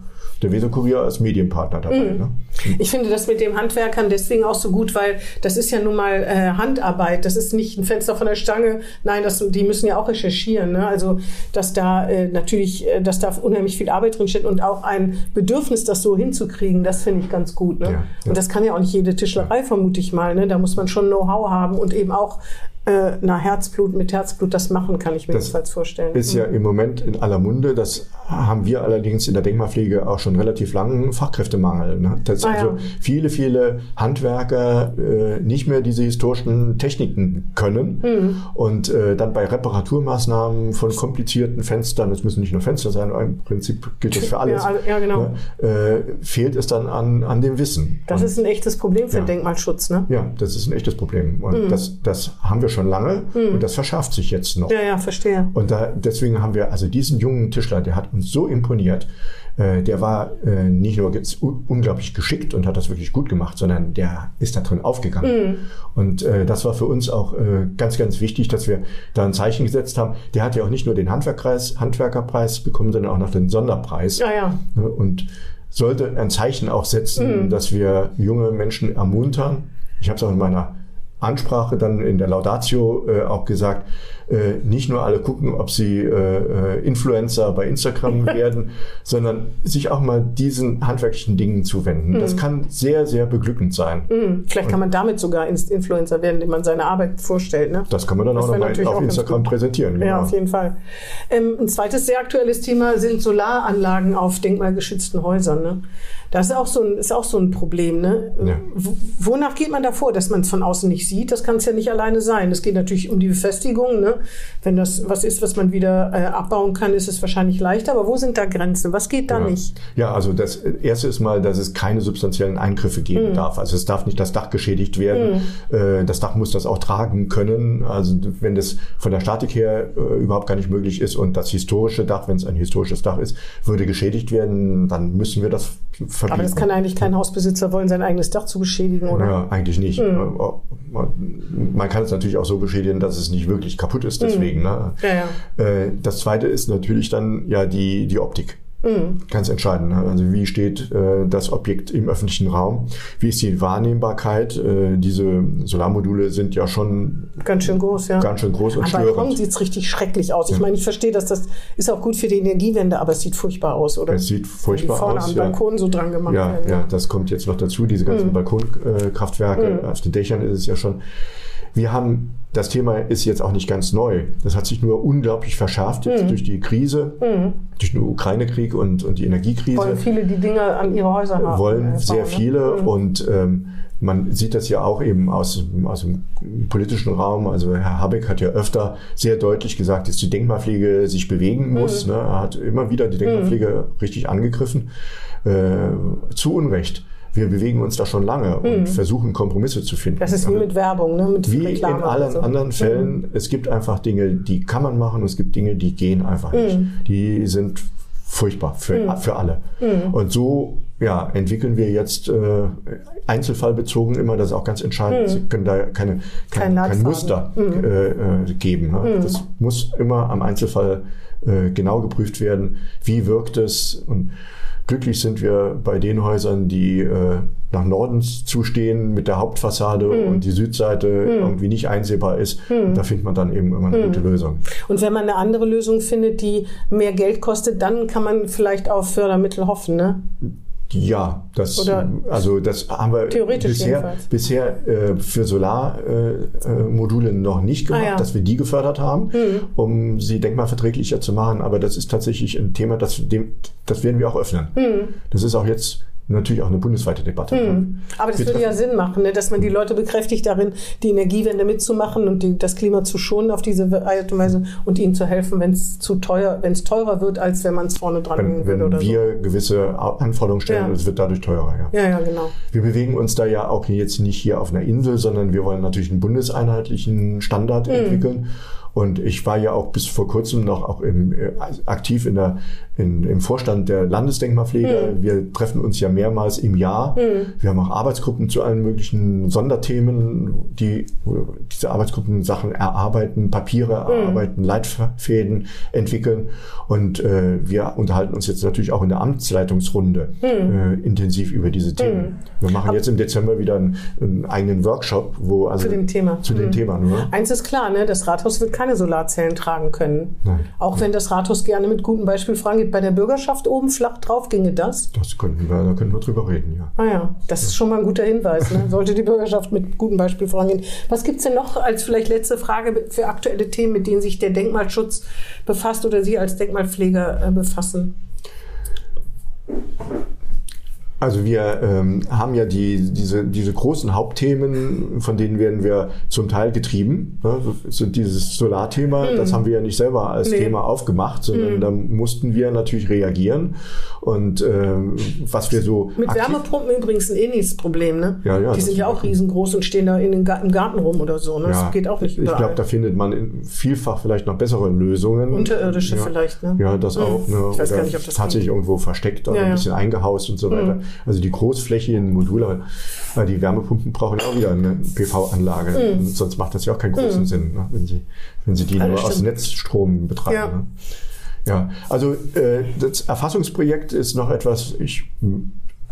[SPEAKER 3] Der Weserkurier als Medienpartner dabei. Ne?
[SPEAKER 2] Ich finde das mit dem Handwerkern deswegen auch so gut, weil das ist ja nun mal äh, Handarbeit. Das ist nicht ein Fenster von der Stange. Nein, das, die müssen ja auch recherchieren. Ne? Also, dass da äh, natürlich, äh, dass da unheimlich viel Arbeit drin steht und auch ein Bedürfnis, das so hinzukriegen, das finde ich ganz gut. Ne?
[SPEAKER 3] Ja, ja.
[SPEAKER 2] Und das kann ja auch nicht jede Tischlerei, vermute ich mal. Ne? Da muss man schon Know-how haben und eben auch äh, na, Herzblut mit Herzblut das machen, kann ich mir
[SPEAKER 3] Das
[SPEAKER 2] jedenfalls vorstellen.
[SPEAKER 3] Ist ja im Moment in aller Munde. Das haben wir allerdings in der Denkmalpflege auch schon relativ langen Fachkräftemangel. Ne? Dass
[SPEAKER 2] Ah,
[SPEAKER 3] also
[SPEAKER 2] ja.
[SPEAKER 3] viele, viele Handwerker äh, nicht mehr diese historischen Techniken können
[SPEAKER 2] Mhm.
[SPEAKER 3] und äh, dann bei Reparaturmaßnahmen von komplizierten Fenstern, es müssen nicht nur Fenster sein, im Prinzip gilt das für alles,
[SPEAKER 2] Ja, ja, genau.
[SPEAKER 3] ne, äh, fehlt es dann an, an dem Wissen.
[SPEAKER 2] das
[SPEAKER 3] Und-
[SPEAKER 2] ist ein echtes Problem für
[SPEAKER 3] Ja.
[SPEAKER 2] Denkmalschutz. Ne?
[SPEAKER 3] ja, das ist ein echtes Problem. Und das, das haben wir schon lange und das verschärft sich jetzt noch.
[SPEAKER 2] Ja, ja, verstehe.
[SPEAKER 3] Und da, deswegen haben wir also diesen jungen Tischler, der hat uns so imponiert. Äh, der war äh, nicht nur unglaublich geschickt und hat das wirklich gut gemacht, sondern der ist da drin aufgegangen. Und äh, das war für uns auch ganz, ganz wichtig, dass wir da ein Zeichen gesetzt haben. Der hat ja auch nicht nur den Handwerkpreis, Handwerkerpreis bekommen, sondern auch noch den Sonderpreis.
[SPEAKER 2] Ja, ja.
[SPEAKER 3] Ne, Und sollte ein Zeichen auch setzen, dass wir junge Menschen ermuntern. Ich habe es auch in meiner Ansprache dann in der Laudatio äh, auch gesagt, äh, nicht nur alle gucken, ob sie äh, äh, Influencer bei Instagram werden, sondern sich auch mal diesen handwerklichen Dingen zuwenden. Das kann sehr, sehr beglückend sein.
[SPEAKER 2] Hm, Vielleicht kann man damit sogar Influencer werden, indem man seine Arbeit vorstellt. Ne?
[SPEAKER 3] Das kann man dann
[SPEAKER 2] Das
[SPEAKER 3] auch nochmal auf
[SPEAKER 2] auch
[SPEAKER 3] Instagram präsentieren.
[SPEAKER 2] Ja,
[SPEAKER 3] genau.
[SPEAKER 2] auf jeden Fall. Ähm, ein zweites sehr aktuelles Thema sind Solaranlagen auf denkmalgeschützten Häusern. Ne? Das ist auch so ein, ist auch so ein Problem. Ne?
[SPEAKER 3] Ja.
[SPEAKER 2] Wonach geht man davor, dass man es von außen nicht sieht? Das kann es ja nicht alleine sein. Es geht natürlich um die Befestigung. Ne? Wenn das was ist, was man wieder äh, abbauen kann, ist es wahrscheinlich leichter. Aber wo sind da Grenzen? Was geht da
[SPEAKER 3] Ja.
[SPEAKER 2] nicht?
[SPEAKER 3] Ja, also das erste ist mal, dass es keine substanziellen Eingriffe geben
[SPEAKER 2] Mhm.
[SPEAKER 3] darf. Also es darf nicht das Dach geschädigt werden. Äh, Das Dach muss das auch tragen können. Also wenn das von der Statik her äh, überhaupt gar nicht möglich ist und das historische Dach, wenn es ein historisches Dach ist, würde geschädigt werden, dann müssen wir das verbieten.
[SPEAKER 2] Aber das kann eigentlich kein Hausbesitzer wollen, sein eigenes Dach zu beschädigen, oder?
[SPEAKER 3] Ja, eigentlich nicht.
[SPEAKER 2] Mhm.
[SPEAKER 3] Man kann es natürlich auch so beschädigen, dass es nicht wirklich kaputt ist, deswegen. Ne?
[SPEAKER 2] Mhm. Ja, ja.
[SPEAKER 3] Äh, Das zweite ist natürlich dann ja die, die Optik.
[SPEAKER 2] Mhm.
[SPEAKER 3] Ganz entscheidend. Ne? Also wie steht äh, das Objekt im öffentlichen Raum? Wie ist die Wahrnehmbarkeit? Äh, diese Solarmodule sind ja schon
[SPEAKER 2] Ganz schön groß, ja.
[SPEAKER 3] ganz schön groß und
[SPEAKER 2] Am Balkon
[SPEAKER 3] störend.
[SPEAKER 2] sieht es richtig schrecklich aus. Ich meine, ich verstehe, dass das ist auch gut für die Energiewende, aber es sieht furchtbar aus, oder?
[SPEAKER 3] Es sieht furchtbar
[SPEAKER 2] die vorne
[SPEAKER 3] aus,
[SPEAKER 2] am
[SPEAKER 3] ja.
[SPEAKER 2] Balkon so dran gemacht
[SPEAKER 3] Ja,
[SPEAKER 2] werden.
[SPEAKER 3] ja, das kommt jetzt noch dazu. Diese ganzen Balkonkraftwerke auf den Dächern ist es ja schon. Wir haben, das Thema ist jetzt auch nicht ganz neu. Das hat sich nur unglaublich verschärft jetzt durch die Krise, durch den Ukraine-Krieg und, und die Energiekrise.
[SPEAKER 2] Wollen viele die Dinge an ihre Häuser haben.
[SPEAKER 3] wollen
[SPEAKER 2] äh,
[SPEAKER 3] sehr
[SPEAKER 2] bauen, ne?
[SPEAKER 3] viele und ähm, man sieht das ja auch eben aus, dem- aus dem politischen Raum. Also Herr Habeck hat ja öfter sehr deutlich gesagt, dass die Denkmalpflege sich bewegen
[SPEAKER 2] Mhm.
[SPEAKER 3] muss. Ne? Er hat immer wieder die Denkmalpflege richtig angegriffen. Äh, zu Unrecht. Wir bewegen uns da schon lange und versuchen Kompromisse zu finden.
[SPEAKER 2] Mhm. Das ist wie
[SPEAKER 3] Also-
[SPEAKER 2] mit Werbung, ne? mit
[SPEAKER 3] wie
[SPEAKER 2] Reklame.
[SPEAKER 3] in allen
[SPEAKER 2] so.
[SPEAKER 3] anderen Fällen, es gibt einfach Dinge, die kann man machen, und es gibt Dinge, die gehen einfach nicht.
[SPEAKER 2] Mhm.
[SPEAKER 3] Die sind furchtbar für, für alle.
[SPEAKER 2] Mhm.
[SPEAKER 3] Und so ja, entwickeln wir jetzt äh, einzelfallbezogen immer, das ist auch ganz entscheidend. Sie können da keine,
[SPEAKER 2] Mhm. Kein
[SPEAKER 3] kein, kein.
[SPEAKER 2] Mhm.
[SPEAKER 3] Muster äh, äh, geben. Ne? Das muss immer am Einzelfall äh, genau geprüft werden. Wie wirkt es? Und glücklich sind wir bei den Häusern, die äh, nach Norden zustehen mit der Hauptfassade
[SPEAKER 2] Mhm.
[SPEAKER 3] und die Südseite irgendwie nicht einsehbar ist. Und da findet man dann eben immer eine
[SPEAKER 2] Mhm.
[SPEAKER 3] gute Lösung.
[SPEAKER 2] Und wenn man eine andere Lösung findet, die mehr Geld kostet, dann kann man vielleicht auf Fördermittel hoffen, ne?
[SPEAKER 3] Ja, das,
[SPEAKER 2] Oder
[SPEAKER 3] also das haben wir
[SPEAKER 2] theoretisch
[SPEAKER 3] bisher,
[SPEAKER 2] jedenfalls.
[SPEAKER 3] bisher äh, für Solarmodule äh, noch nicht gemacht,
[SPEAKER 2] Ah, ja.
[SPEAKER 3] dass wir die gefördert haben, um sie denkmalverträglicher zu machen. Aber das ist tatsächlich ein Thema, das, dem, das werden wir auch öffnen. Das ist auch jetzt natürlich auch eine bundesweite Debatte.
[SPEAKER 2] Hm. Aber das
[SPEAKER 3] Wir
[SPEAKER 2] würde ja Sinn machen, ne? dass man die Leute bekräftigt darin, die Energiewende mitzumachen und die, das Klima zu schonen auf diese Art und Weise und ihnen zu helfen, wenn es zu teuer, wenn es teurer wird, als wenn man es vorne dran
[SPEAKER 3] Wenn,
[SPEAKER 2] würde
[SPEAKER 3] wenn
[SPEAKER 2] oder
[SPEAKER 3] wir gewisse Anforderungen stellen,
[SPEAKER 2] Ja.
[SPEAKER 3] es wird dadurch teurer. Ja.
[SPEAKER 2] so. Ja, ja, genau.
[SPEAKER 3] Wir bewegen uns da ja auch jetzt nicht hier auf einer Insel, sondern wir wollen natürlich einen bundeseinheitlichen Standard
[SPEAKER 2] Mhm.
[SPEAKER 3] entwickeln. Und ich war ja auch bis vor kurzem noch auch im, äh, aktiv in der, in, im Vorstand der Landesdenkmalpflege.
[SPEAKER 2] Mhm.
[SPEAKER 3] Wir treffen uns ja mehrmals im Jahr. Wir haben auch Arbeitsgruppen zu allen möglichen Sonderthemen, die diese Arbeitsgruppen Sachen erarbeiten, Papiere
[SPEAKER 2] Mhm.
[SPEAKER 3] erarbeiten, Leitfäden entwickeln. Und äh, wir unterhalten uns jetzt natürlich auch in der Amtsleitungsrunde äh, intensiv über diese Themen. Wir machen jetzt im Dezember wieder einen, einen eigenen Workshop, wo also
[SPEAKER 2] Zu dem Thema.
[SPEAKER 3] Zu dem
[SPEAKER 2] Mhm.
[SPEAKER 3] Thema nur.
[SPEAKER 2] Eins ist klar, ne? das Rathaus wird keine Solarzellen tragen können.
[SPEAKER 3] Nein.
[SPEAKER 2] Auch wenn das Rathaus gerne mit gutem Beispiel vorangeht. Bei der Bürgerschaft oben flach drauf ginge das.
[SPEAKER 3] Das könnten wir, da könnten wir drüber reden, ja.
[SPEAKER 2] Ah ja, das ist schon mal ein guter Hinweis. Ne? Sollte die Bürgerschaft mit gutem Beispiel vorangehen. Was gibt's denn noch als vielleicht letzte Frage für aktuelle Themen, mit denen sich der Denkmalschutz befasst oder Sie als Denkmalpfleger äh, befassen?
[SPEAKER 3] Also wir ähm, haben ja die, diese, diese großen Hauptthemen, von denen werden wir zum Teil getrieben. Ne? So dieses Solarthema, das haben wir ja nicht selber als
[SPEAKER 2] Nee.
[SPEAKER 3] Thema aufgemacht, sondern da mussten wir natürlich reagieren. Und ähm, was wir so
[SPEAKER 2] Mit Wärmepumpen übrigens ein ähnliches Problem. Ne?
[SPEAKER 3] Ja, ja,
[SPEAKER 2] die sind ja auch riesengroß und stehen da in den Ga im Garten rum oder so. Ne? Das geht auch nicht
[SPEAKER 3] Ich
[SPEAKER 2] überall.
[SPEAKER 3] glaube, da findet man vielfach vielleicht noch bessere Lösungen.
[SPEAKER 2] Unterirdische
[SPEAKER 3] ja.
[SPEAKER 2] vielleicht. Ne?
[SPEAKER 3] Ja, das auch. Ne?
[SPEAKER 2] Ich weiß gar
[SPEAKER 3] Oder
[SPEAKER 2] nicht, ob das
[SPEAKER 3] tatsächlich irgendwo versteckt oder
[SPEAKER 2] Ja,
[SPEAKER 3] ein
[SPEAKER 2] ja.
[SPEAKER 3] bisschen eingehaust und so weiter. Also die großflächigen Module, weil die Wärmepumpen brauchen ja auch wieder eine PV-Anlage. Sonst macht das ja auch keinen großen Sinn, ne? wenn sie, wenn sie die
[SPEAKER 2] Ja,
[SPEAKER 3] nur
[SPEAKER 2] das
[SPEAKER 3] aus
[SPEAKER 2] stimmt.
[SPEAKER 3] Netzstrom betreiben.
[SPEAKER 2] Ja.
[SPEAKER 3] Ne? Ja, also äh, das Erfassungsprojekt ist noch etwas, ich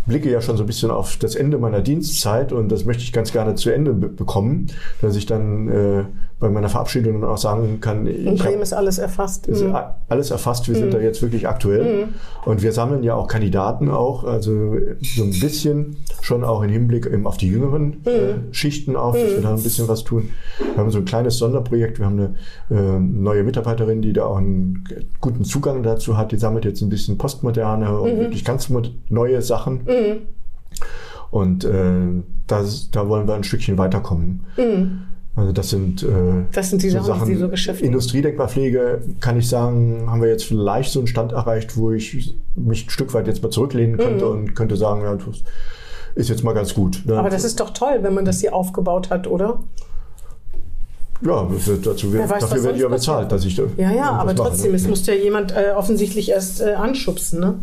[SPEAKER 3] blicke ja schon so ein bisschen auf das Ende meiner Dienstzeit und das möchte ich ganz gerne zu Ende be bekommen, dass ich dann äh, bei meiner Verabschiedung dann auch sagen kann,
[SPEAKER 2] In Bremen ist alles erfasst.
[SPEAKER 3] ist
[SPEAKER 2] Mhm.
[SPEAKER 3] alles erfasst. Wir sind da jetzt wirklich aktuell. Und wir sammeln ja auch Kandidaten auch, also so ein bisschen schon auch im Hinblick eben auf die jüngeren äh, Schichten auf, dass wir da ein bisschen was tun. Wir haben so ein kleines Sonderprojekt. Wir haben eine äh, neue Mitarbeiterin, die da auch einen guten Zugang dazu hat. Die sammelt jetzt ein bisschen postmoderne und wirklich ganz neue Sachen. Und äh, das, da wollen wir ein Stückchen weiterkommen. Also das sind, äh,
[SPEAKER 2] Das sind die Sachen, die so beschäftigen.
[SPEAKER 3] Industriedenkmalpflege, kann ich sagen, haben wir jetzt vielleicht so einen Stand erreicht, wo ich mich ein Stück weit jetzt mal zurücklehnen könnte und könnte sagen, ja, das ist jetzt mal ganz gut. Ne?
[SPEAKER 2] Aber das ist doch toll, wenn man das hier aufgebaut hat, oder?
[SPEAKER 3] ja, dazu
[SPEAKER 2] Wer weiß,
[SPEAKER 3] dafür werde ich ja bezahlt, dass ich da
[SPEAKER 2] Ja, ja, aber
[SPEAKER 3] mache,
[SPEAKER 2] trotzdem,
[SPEAKER 3] ne?
[SPEAKER 2] es muss ja jemand äh, offensichtlich erst äh, anschubsen, ne?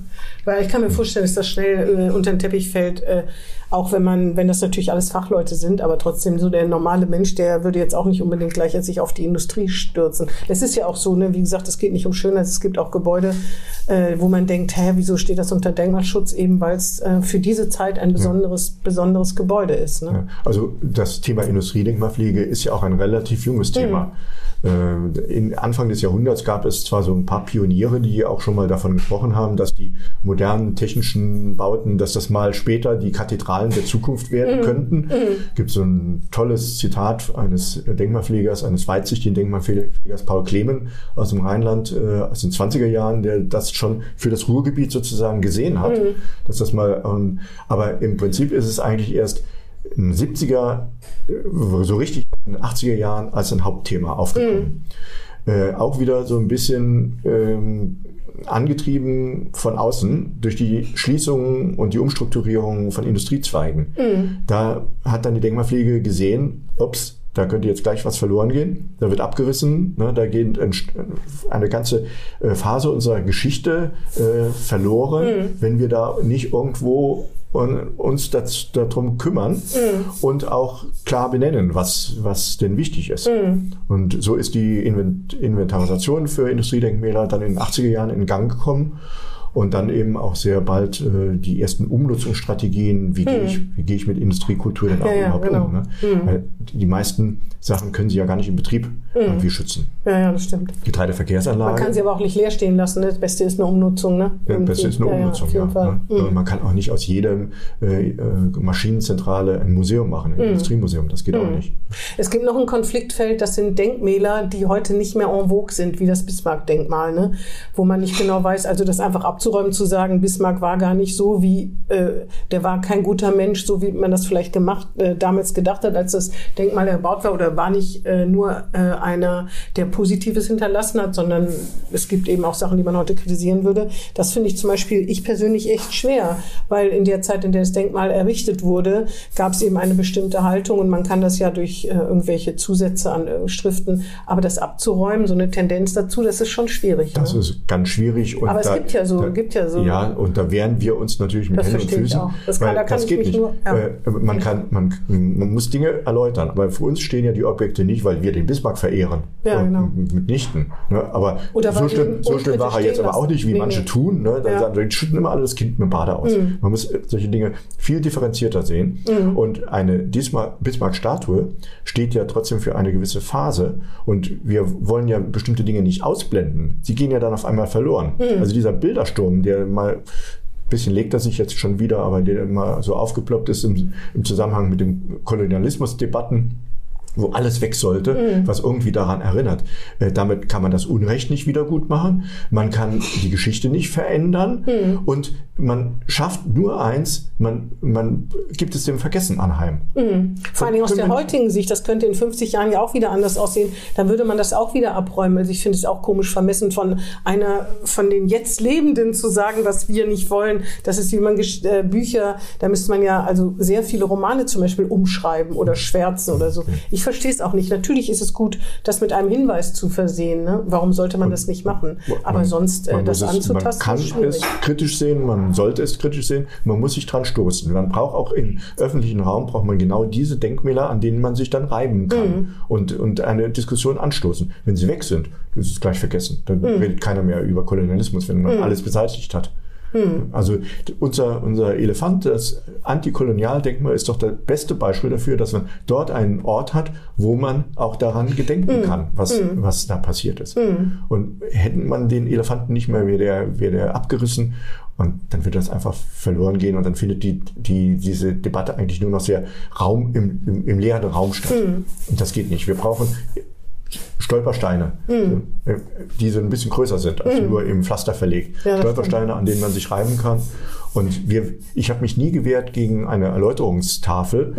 [SPEAKER 2] Weil ich kann mir vorstellen, dass das schnell äh, unter den Teppich fällt, äh, auch wenn man, wenn das natürlich alles Fachleute sind, aber trotzdem so der normale Mensch, der würde jetzt auch nicht unbedingt gleich jetzt sich auf die Industrie stürzen. Das ist ja auch so, ne? Wie gesagt, es geht nicht um Schönheit, es gibt auch Gebäude, äh, wo man denkt, hä, wieso steht das unter Denkmalschutz? Eben weil es äh, für diese Zeit ein besonderes, besonderes Gebäude ist, ne?
[SPEAKER 3] Ja, Also das Thema Industriedenkmalpflege ist ja auch ein relativ junges Thema. Äh, In Anfang des Jahrhunderts gab es zwar so ein paar Pioniere, die auch schon mal davon gesprochen haben, dass die modernen technischen Bauten, dass das mal später die Kathedralen der Zukunft werden könnten. Gibt so ein tolles Zitat eines Denkmalpflegers, eines weitsichtigen Denkmalpflegers Paul Klemen aus dem Rheinland äh, aus den 20er Jahren, der das schon für das Ruhrgebiet sozusagen gesehen hat, dass das mal, ähm, aber im Prinzip ist es eigentlich erst in den 70er, äh, so richtig in den 80er Jahren als ein Hauptthema aufgekommen. Äh, auch wieder so ein bisschen ähm, angetrieben von außen durch die Schließungen und die Umstrukturierung von Industriezweigen. Da hat dann die Denkmalpflege gesehen, ups, da könnte jetzt gleich was verloren gehen. Da wird abgerissen. Ne? Da geht ein, eine ganze äh, Phase unserer Geschichte äh, verloren, wenn wir da nicht irgendwo un, uns das, darum kümmern und auch klar benennen, was, was denn wichtig ist. Und so ist die Invent Inventarisation für Industriedenkmäler dann in den 80er Jahren in Gang gekommen. Und dann eben auch sehr bald äh, die ersten Umnutzungsstrategien, wie, gehe ich, wie gehe ich mit Industriekultur denn auch
[SPEAKER 2] Ja, ja,
[SPEAKER 3] überhaupt
[SPEAKER 2] genau.
[SPEAKER 3] um. Ne? Weil die meisten Sachen können Sie ja gar nicht in Betrieb und wir schützen.
[SPEAKER 2] Ja, ja, das stimmt.
[SPEAKER 3] Getreideverkehrsanlage.
[SPEAKER 2] Man kann sie aber auch nicht leer stehen lassen. Ne? Das Beste ist eine Umnutzung. Ne?
[SPEAKER 3] Ja, das Beste ist eine Umnutzung, ja. ja, ne? Man kann auch nicht aus jedem äh, äh, Maschinenzentrale ein Museum machen, ein Industriemuseum. Das geht auch nicht.
[SPEAKER 2] Es gibt noch ein Konfliktfeld, das sind Denkmäler, die heute nicht mehr en vogue sind, wie das Bismarck-Denkmal, ne? wo man nicht genau weiß, also das einfach abzuräumen, zu sagen, Bismarck war gar nicht so, wie äh, der war kein guter Mensch, so wie man das vielleicht gemacht, äh, damals gedacht hat, als das Denkmal erbaut war, oder war nicht äh, nur äh, einer, der Positives hinterlassen hat, sondern es gibt eben auch Sachen, die man heute kritisieren würde. Das finde ich zum Beispiel ich persönlich echt schwer, weil in der Zeit, in der das Denkmal errichtet wurde, gab es eben eine bestimmte Haltung und man kann das ja durch äh, irgendwelche Zusätze an äh, Schriften, aber das abzuräumen, so eine Tendenz dazu, das ist schon schwierig.
[SPEAKER 3] Das
[SPEAKER 2] ne?
[SPEAKER 3] ist ganz schwierig. Und
[SPEAKER 2] Aber es
[SPEAKER 3] da,
[SPEAKER 2] gibt ja so-
[SPEAKER 3] da,
[SPEAKER 2] gibt ja so-
[SPEAKER 3] Ja, und da wehren wir uns natürlich mit Händen und Füßen.
[SPEAKER 2] Das kann- da kann
[SPEAKER 3] das geht nicht.
[SPEAKER 2] nur- ja.
[SPEAKER 3] Äh, man, kann, man, man muss Dinge erläutern. Aber für uns stehen ja die Objekte nicht, weil wir den Bismarck verehren.
[SPEAKER 2] Ja, genau.
[SPEAKER 3] Mitnichten. Ne? Aber so schlimm, so schlimm war er jetzt aber auch nicht, wie
[SPEAKER 2] Nee,
[SPEAKER 3] manche
[SPEAKER 2] nee.
[SPEAKER 3] tun. Ne? Dann
[SPEAKER 2] Ja. Mhm.
[SPEAKER 3] sagen, die schütten immer alle das Kind mit dem Bade aus. Man muss äh, solche Dinge viel differenzierter sehen. Und eine Bismarck- Bismarck-Statue steht ja trotzdem für eine gewisse Phase. Und wir wollen ja bestimmte Dinge nicht ausblenden. Sie gehen ja dann auf einmal verloren.
[SPEAKER 2] Mhm.
[SPEAKER 3] Also dieser Bildersturm, der mal bisschen legt er sich jetzt schon wieder, aber der immer so aufgeploppt ist im, im Zusammenhang mit den Kolonialismusdebatten, wo alles weg sollte,
[SPEAKER 2] Mhm.
[SPEAKER 3] was irgendwie daran erinnert. Äh, damit kann man das Unrecht nicht wieder gut machen. Man kann die Geschichte nicht verändern.
[SPEAKER 2] Mhm.
[SPEAKER 3] Und man schafft nur eins, man, man gibt es dem Vergessen anheim.
[SPEAKER 2] Vor allen Dingen aus der heutigen Sicht, das könnte in 50 Jahren ja auch wieder anders aussehen, dann würde man das auch wieder abräumen. Also ich finde es auch komisch vermessen von einer, von den jetzt Lebenden zu sagen, was wir nicht wollen. Das ist wie man äh, Bücher, da müsste man ja also sehr viele Romane zum Beispiel umschreiben oder schwärzen oder so. Ich verstehe es auch nicht. Natürlich ist es gut, das mit einem Hinweis zu versehen. Ne? Warum sollte man das nicht machen? Aber
[SPEAKER 3] Man-
[SPEAKER 2] sonst äh, das
[SPEAKER 3] es,
[SPEAKER 2] anzutasten,
[SPEAKER 3] Man kann
[SPEAKER 2] schwierig.
[SPEAKER 3] es kritisch sehen, man sollte es kritisch sehen, man muss sich dran stoßen. Man braucht auch im öffentlichen Raum braucht man genau diese Denkmäler, an denen man sich dann reiben kann
[SPEAKER 2] Mhm.
[SPEAKER 3] und, und eine Diskussion anstoßen. Wenn sie weg sind, ist gleich vergessen. Dann
[SPEAKER 2] Mhm.
[SPEAKER 3] redet keiner mehr über Kolonialismus, wenn man alles beseitigt hat.
[SPEAKER 2] Mhm.
[SPEAKER 3] Also unser, unser Elefant, das Antikolonialdenkmal, ist doch das beste Beispiel dafür, dass man dort einen Ort hat, wo man auch daran gedenken kann, was, was da passiert ist. Und hätten man den Elefanten nicht mehr, wäre der, wäre der abgerissen und dann wird das einfach verloren gehen und dann findet die, die, diese Debatte eigentlich nur noch sehr Raum im, im, im leeren Raum statt. Und das geht nicht. Wir brauchen Stolpersteine, äh, die so ein bisschen größer sind als nur im Pflaster verlegt.
[SPEAKER 2] Ja,
[SPEAKER 3] Stolpersteine, an denen man sich reiben kann. Und wir, ich habe mich nie gewehrt gegen eine Erläuterungstafel,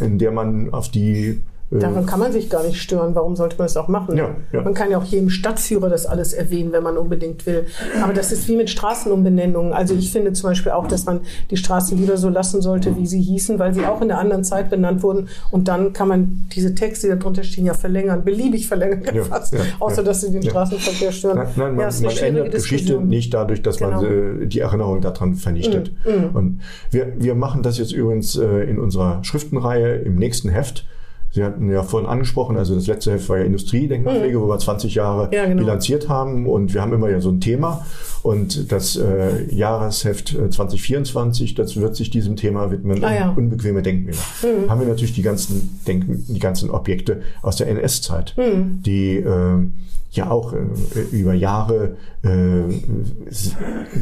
[SPEAKER 3] äh, in der man auf die
[SPEAKER 2] Daran kann man sich gar nicht stören. Warum sollte man das auch machen?
[SPEAKER 3] Ja, ja.
[SPEAKER 2] Man kann ja auch jedem Stadtführer das alles erwähnen, wenn man unbedingt will. Aber das ist wie mit Straßenumbenennungen. Also ich finde zum Beispiel auch, dass man die Straßen lieber so lassen sollte, wie sie hießen, weil sie auch in einer anderen Zeit benannt wurden. Und dann kann man diese Texte, die darunter stehen, ja verlängern, beliebig verlängern
[SPEAKER 3] Ja,
[SPEAKER 2] fast. Außer, dass sie den. Straßenverkehr stören.
[SPEAKER 3] Nein, nein, man, man ändert Geschichte nicht dadurch, dass man
[SPEAKER 2] Genau.
[SPEAKER 3] äh, die Erinnerung daran vernichtet. Und wir, wir machen das jetzt übrigens äh, in unserer Schriftenreihe im nächsten Heft. Sie hatten ja vorhin angesprochen, also das letzte Heft war ja Industriedenkmalpflege, wo wir 20 Jahre
[SPEAKER 2] Ja, genau.
[SPEAKER 3] bilanziert haben und wir haben immer ja so ein Thema und das äh, Jahresheft äh, 2024, das wird sich diesem Thema widmen,
[SPEAKER 2] Ah, ja.
[SPEAKER 3] unbequeme Denkmäler. Haben wir natürlich die ganzen Denk die ganzen Objekte aus der NS-Zeit, die äh, ja auch äh, über Jahre äh,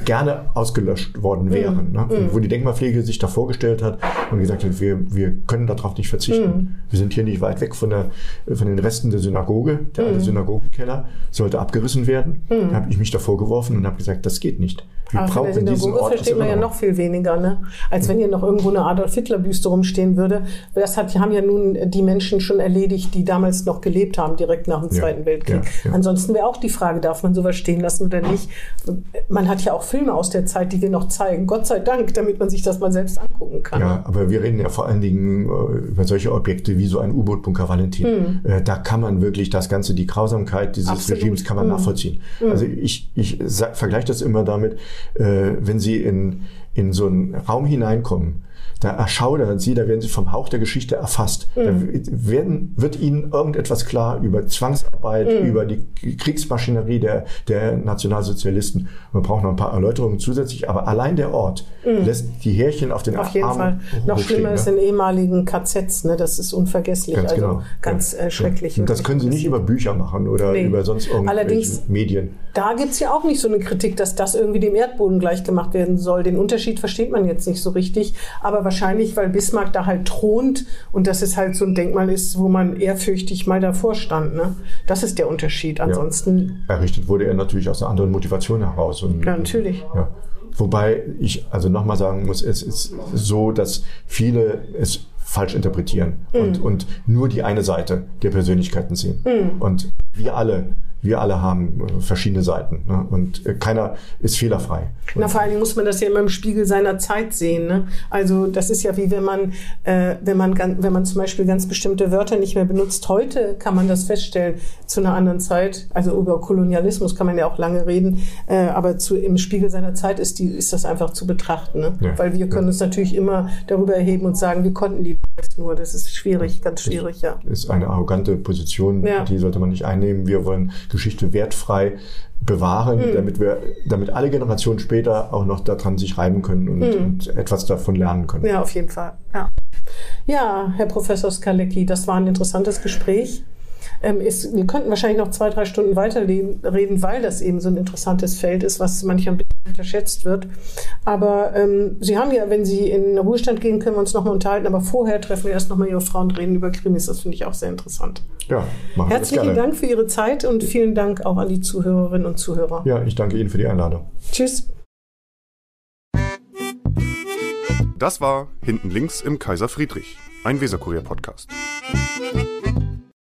[SPEAKER 3] gerne ausgelöscht worden wären. Ne? Und wo die Denkmalpflege sich da vorgestellt hat und gesagt hat, wir, wir können darauf nicht verzichten. Wir sind hier nicht weit weg von, der, von den Resten der Synagoge. Der alte Synagogenkeller sollte abgerissen werden. Da habe ich mich davor geworfen und habe gesagt, das geht nicht. Wir
[SPEAKER 2] Aber von der
[SPEAKER 3] brauchen
[SPEAKER 2] Synagoge versteht man ja noch viel weniger, ne? als wenn hier noch irgendwo eine Adolf-Hitler-Büste rumstehen würde. Das hat, haben ja nun die Menschen schon erledigt, die damals noch gelebt haben, direkt nach dem
[SPEAKER 3] Ja,
[SPEAKER 2] Zweiten Weltkrieg.
[SPEAKER 3] ja, ja.
[SPEAKER 2] Ansonsten wäre auch die Frage, darf man sowas stehen lassen oder nicht? Man hat ja auch Filme aus der Zeit, die wir noch zeigen. Gott sei Dank, damit man sich das mal selbst angucken kann.
[SPEAKER 3] Ja, aber wir reden ja vor allen Dingen äh, über solche Objekte wie so ein U-Boot-Bunker Valentin. Äh, da kann man wirklich das Ganze, die Grausamkeit dieses
[SPEAKER 2] Absolut.
[SPEAKER 3] Regimes kann man nachvollziehen. Also ich, ich vergleiche das immer damit, äh, wenn Sie in, in so einen Raum hineinkommen, da erschaudern sie, da werden sie vom Hauch der Geschichte erfasst. Mhm. Da werden, wird ihnen irgendetwas klar über Zwangsarbeit, mhm. über die Kriegsmaschinerie der, der Nationalsozialisten. Man braucht noch ein paar Erläuterungen zusätzlich, aber allein der Ort mhm. lässt die Härchen auf den
[SPEAKER 2] Auf jeden Armen Fall. Noch schlimmer ist ne? in ehemaligen KZs, ne? das ist unvergesslich,
[SPEAKER 3] ganz
[SPEAKER 2] also
[SPEAKER 3] genau.
[SPEAKER 2] ganz ja. äh, schrecklich.
[SPEAKER 3] Und das können sie nicht über Bücher machen oder nee. über sonst irgendwelche
[SPEAKER 2] Allerdings,
[SPEAKER 3] Medien.
[SPEAKER 2] Da gibt's ja auch nicht so eine Kritik, dass das irgendwie dem Erdboden gleich gemacht werden soll. Den Unterschied versteht man jetzt nicht so richtig, aber wahrscheinlich, weil Bismarck da halt thront und dass es halt so ein Denkmal ist, wo man ehrfürchtig mal davor stand. Ne? Das ist der Unterschied. Ansonsten.
[SPEAKER 3] Ja. Errichtet wurde er natürlich aus einer anderen Motivation heraus.
[SPEAKER 2] Und, ja, natürlich.
[SPEAKER 3] Ja. Wobei ich also nochmal sagen muss, es ist so, dass viele es falsch interpretieren mhm. und, und nur die eine Seite der Persönlichkeiten sehen. Mhm. Und wir alle wir alle haben äh, verschiedene Seiten ne? und äh, keiner ist fehlerfrei.
[SPEAKER 2] Na, vor allen Dingen muss man das ja immer im Spiegel seiner Zeit sehen. Ne? Also das ist ja wie wenn man, äh, wenn man, wenn man zum Beispiel ganz bestimmte Wörter nicht mehr benutzt. Heute kann man das feststellen zu einer anderen Zeit. Also über Kolonialismus kann man ja auch lange reden, äh, aber zu, im Spiegel seiner Zeit ist die, ist das einfach zu betrachten, ne? Ja. weil wir können ja. uns natürlich immer darüber erheben und sagen, wie konnten die das nur? Das ist schwierig, ganz schwierig, ja.
[SPEAKER 3] Ist eine arrogante Position, ja. die sollte man nicht einnehmen. Wir wollen Geschichte wertfrei bewahren, mhm. damit wir, damit alle Generationen später auch noch daran sich reiben können und, mhm. und, etwas davon lernen können.
[SPEAKER 2] Ja, auf jeden Fall. Ja, ja Herr Professor Skalecki, das war ein interessantes Gespräch. Ähm, ist, wir könnten wahrscheinlich noch zwei, drei Stunden weiterreden, weil das eben so ein interessantes Feld ist, was manchmal ein bisschen unterschätzt wird. Aber ähm, Sie haben ja, wenn Sie in den Ruhestand gehen, können wir uns nochmal unterhalten. Aber vorher treffen wir erst nochmal Ihre Frau und reden über Krimis. Das finde ich auch sehr interessant.
[SPEAKER 3] Ja,
[SPEAKER 2] machen Herzlichen Dank für Ihre Zeit und vielen Dank auch an die Zuhörerinnen und Zuhörer.
[SPEAKER 3] Ja, ich danke Ihnen für die Einladung.
[SPEAKER 2] Tschüss.
[SPEAKER 1] Das war Hinten links im Kaiser Friedrich, ein Weserkurier-Podcast.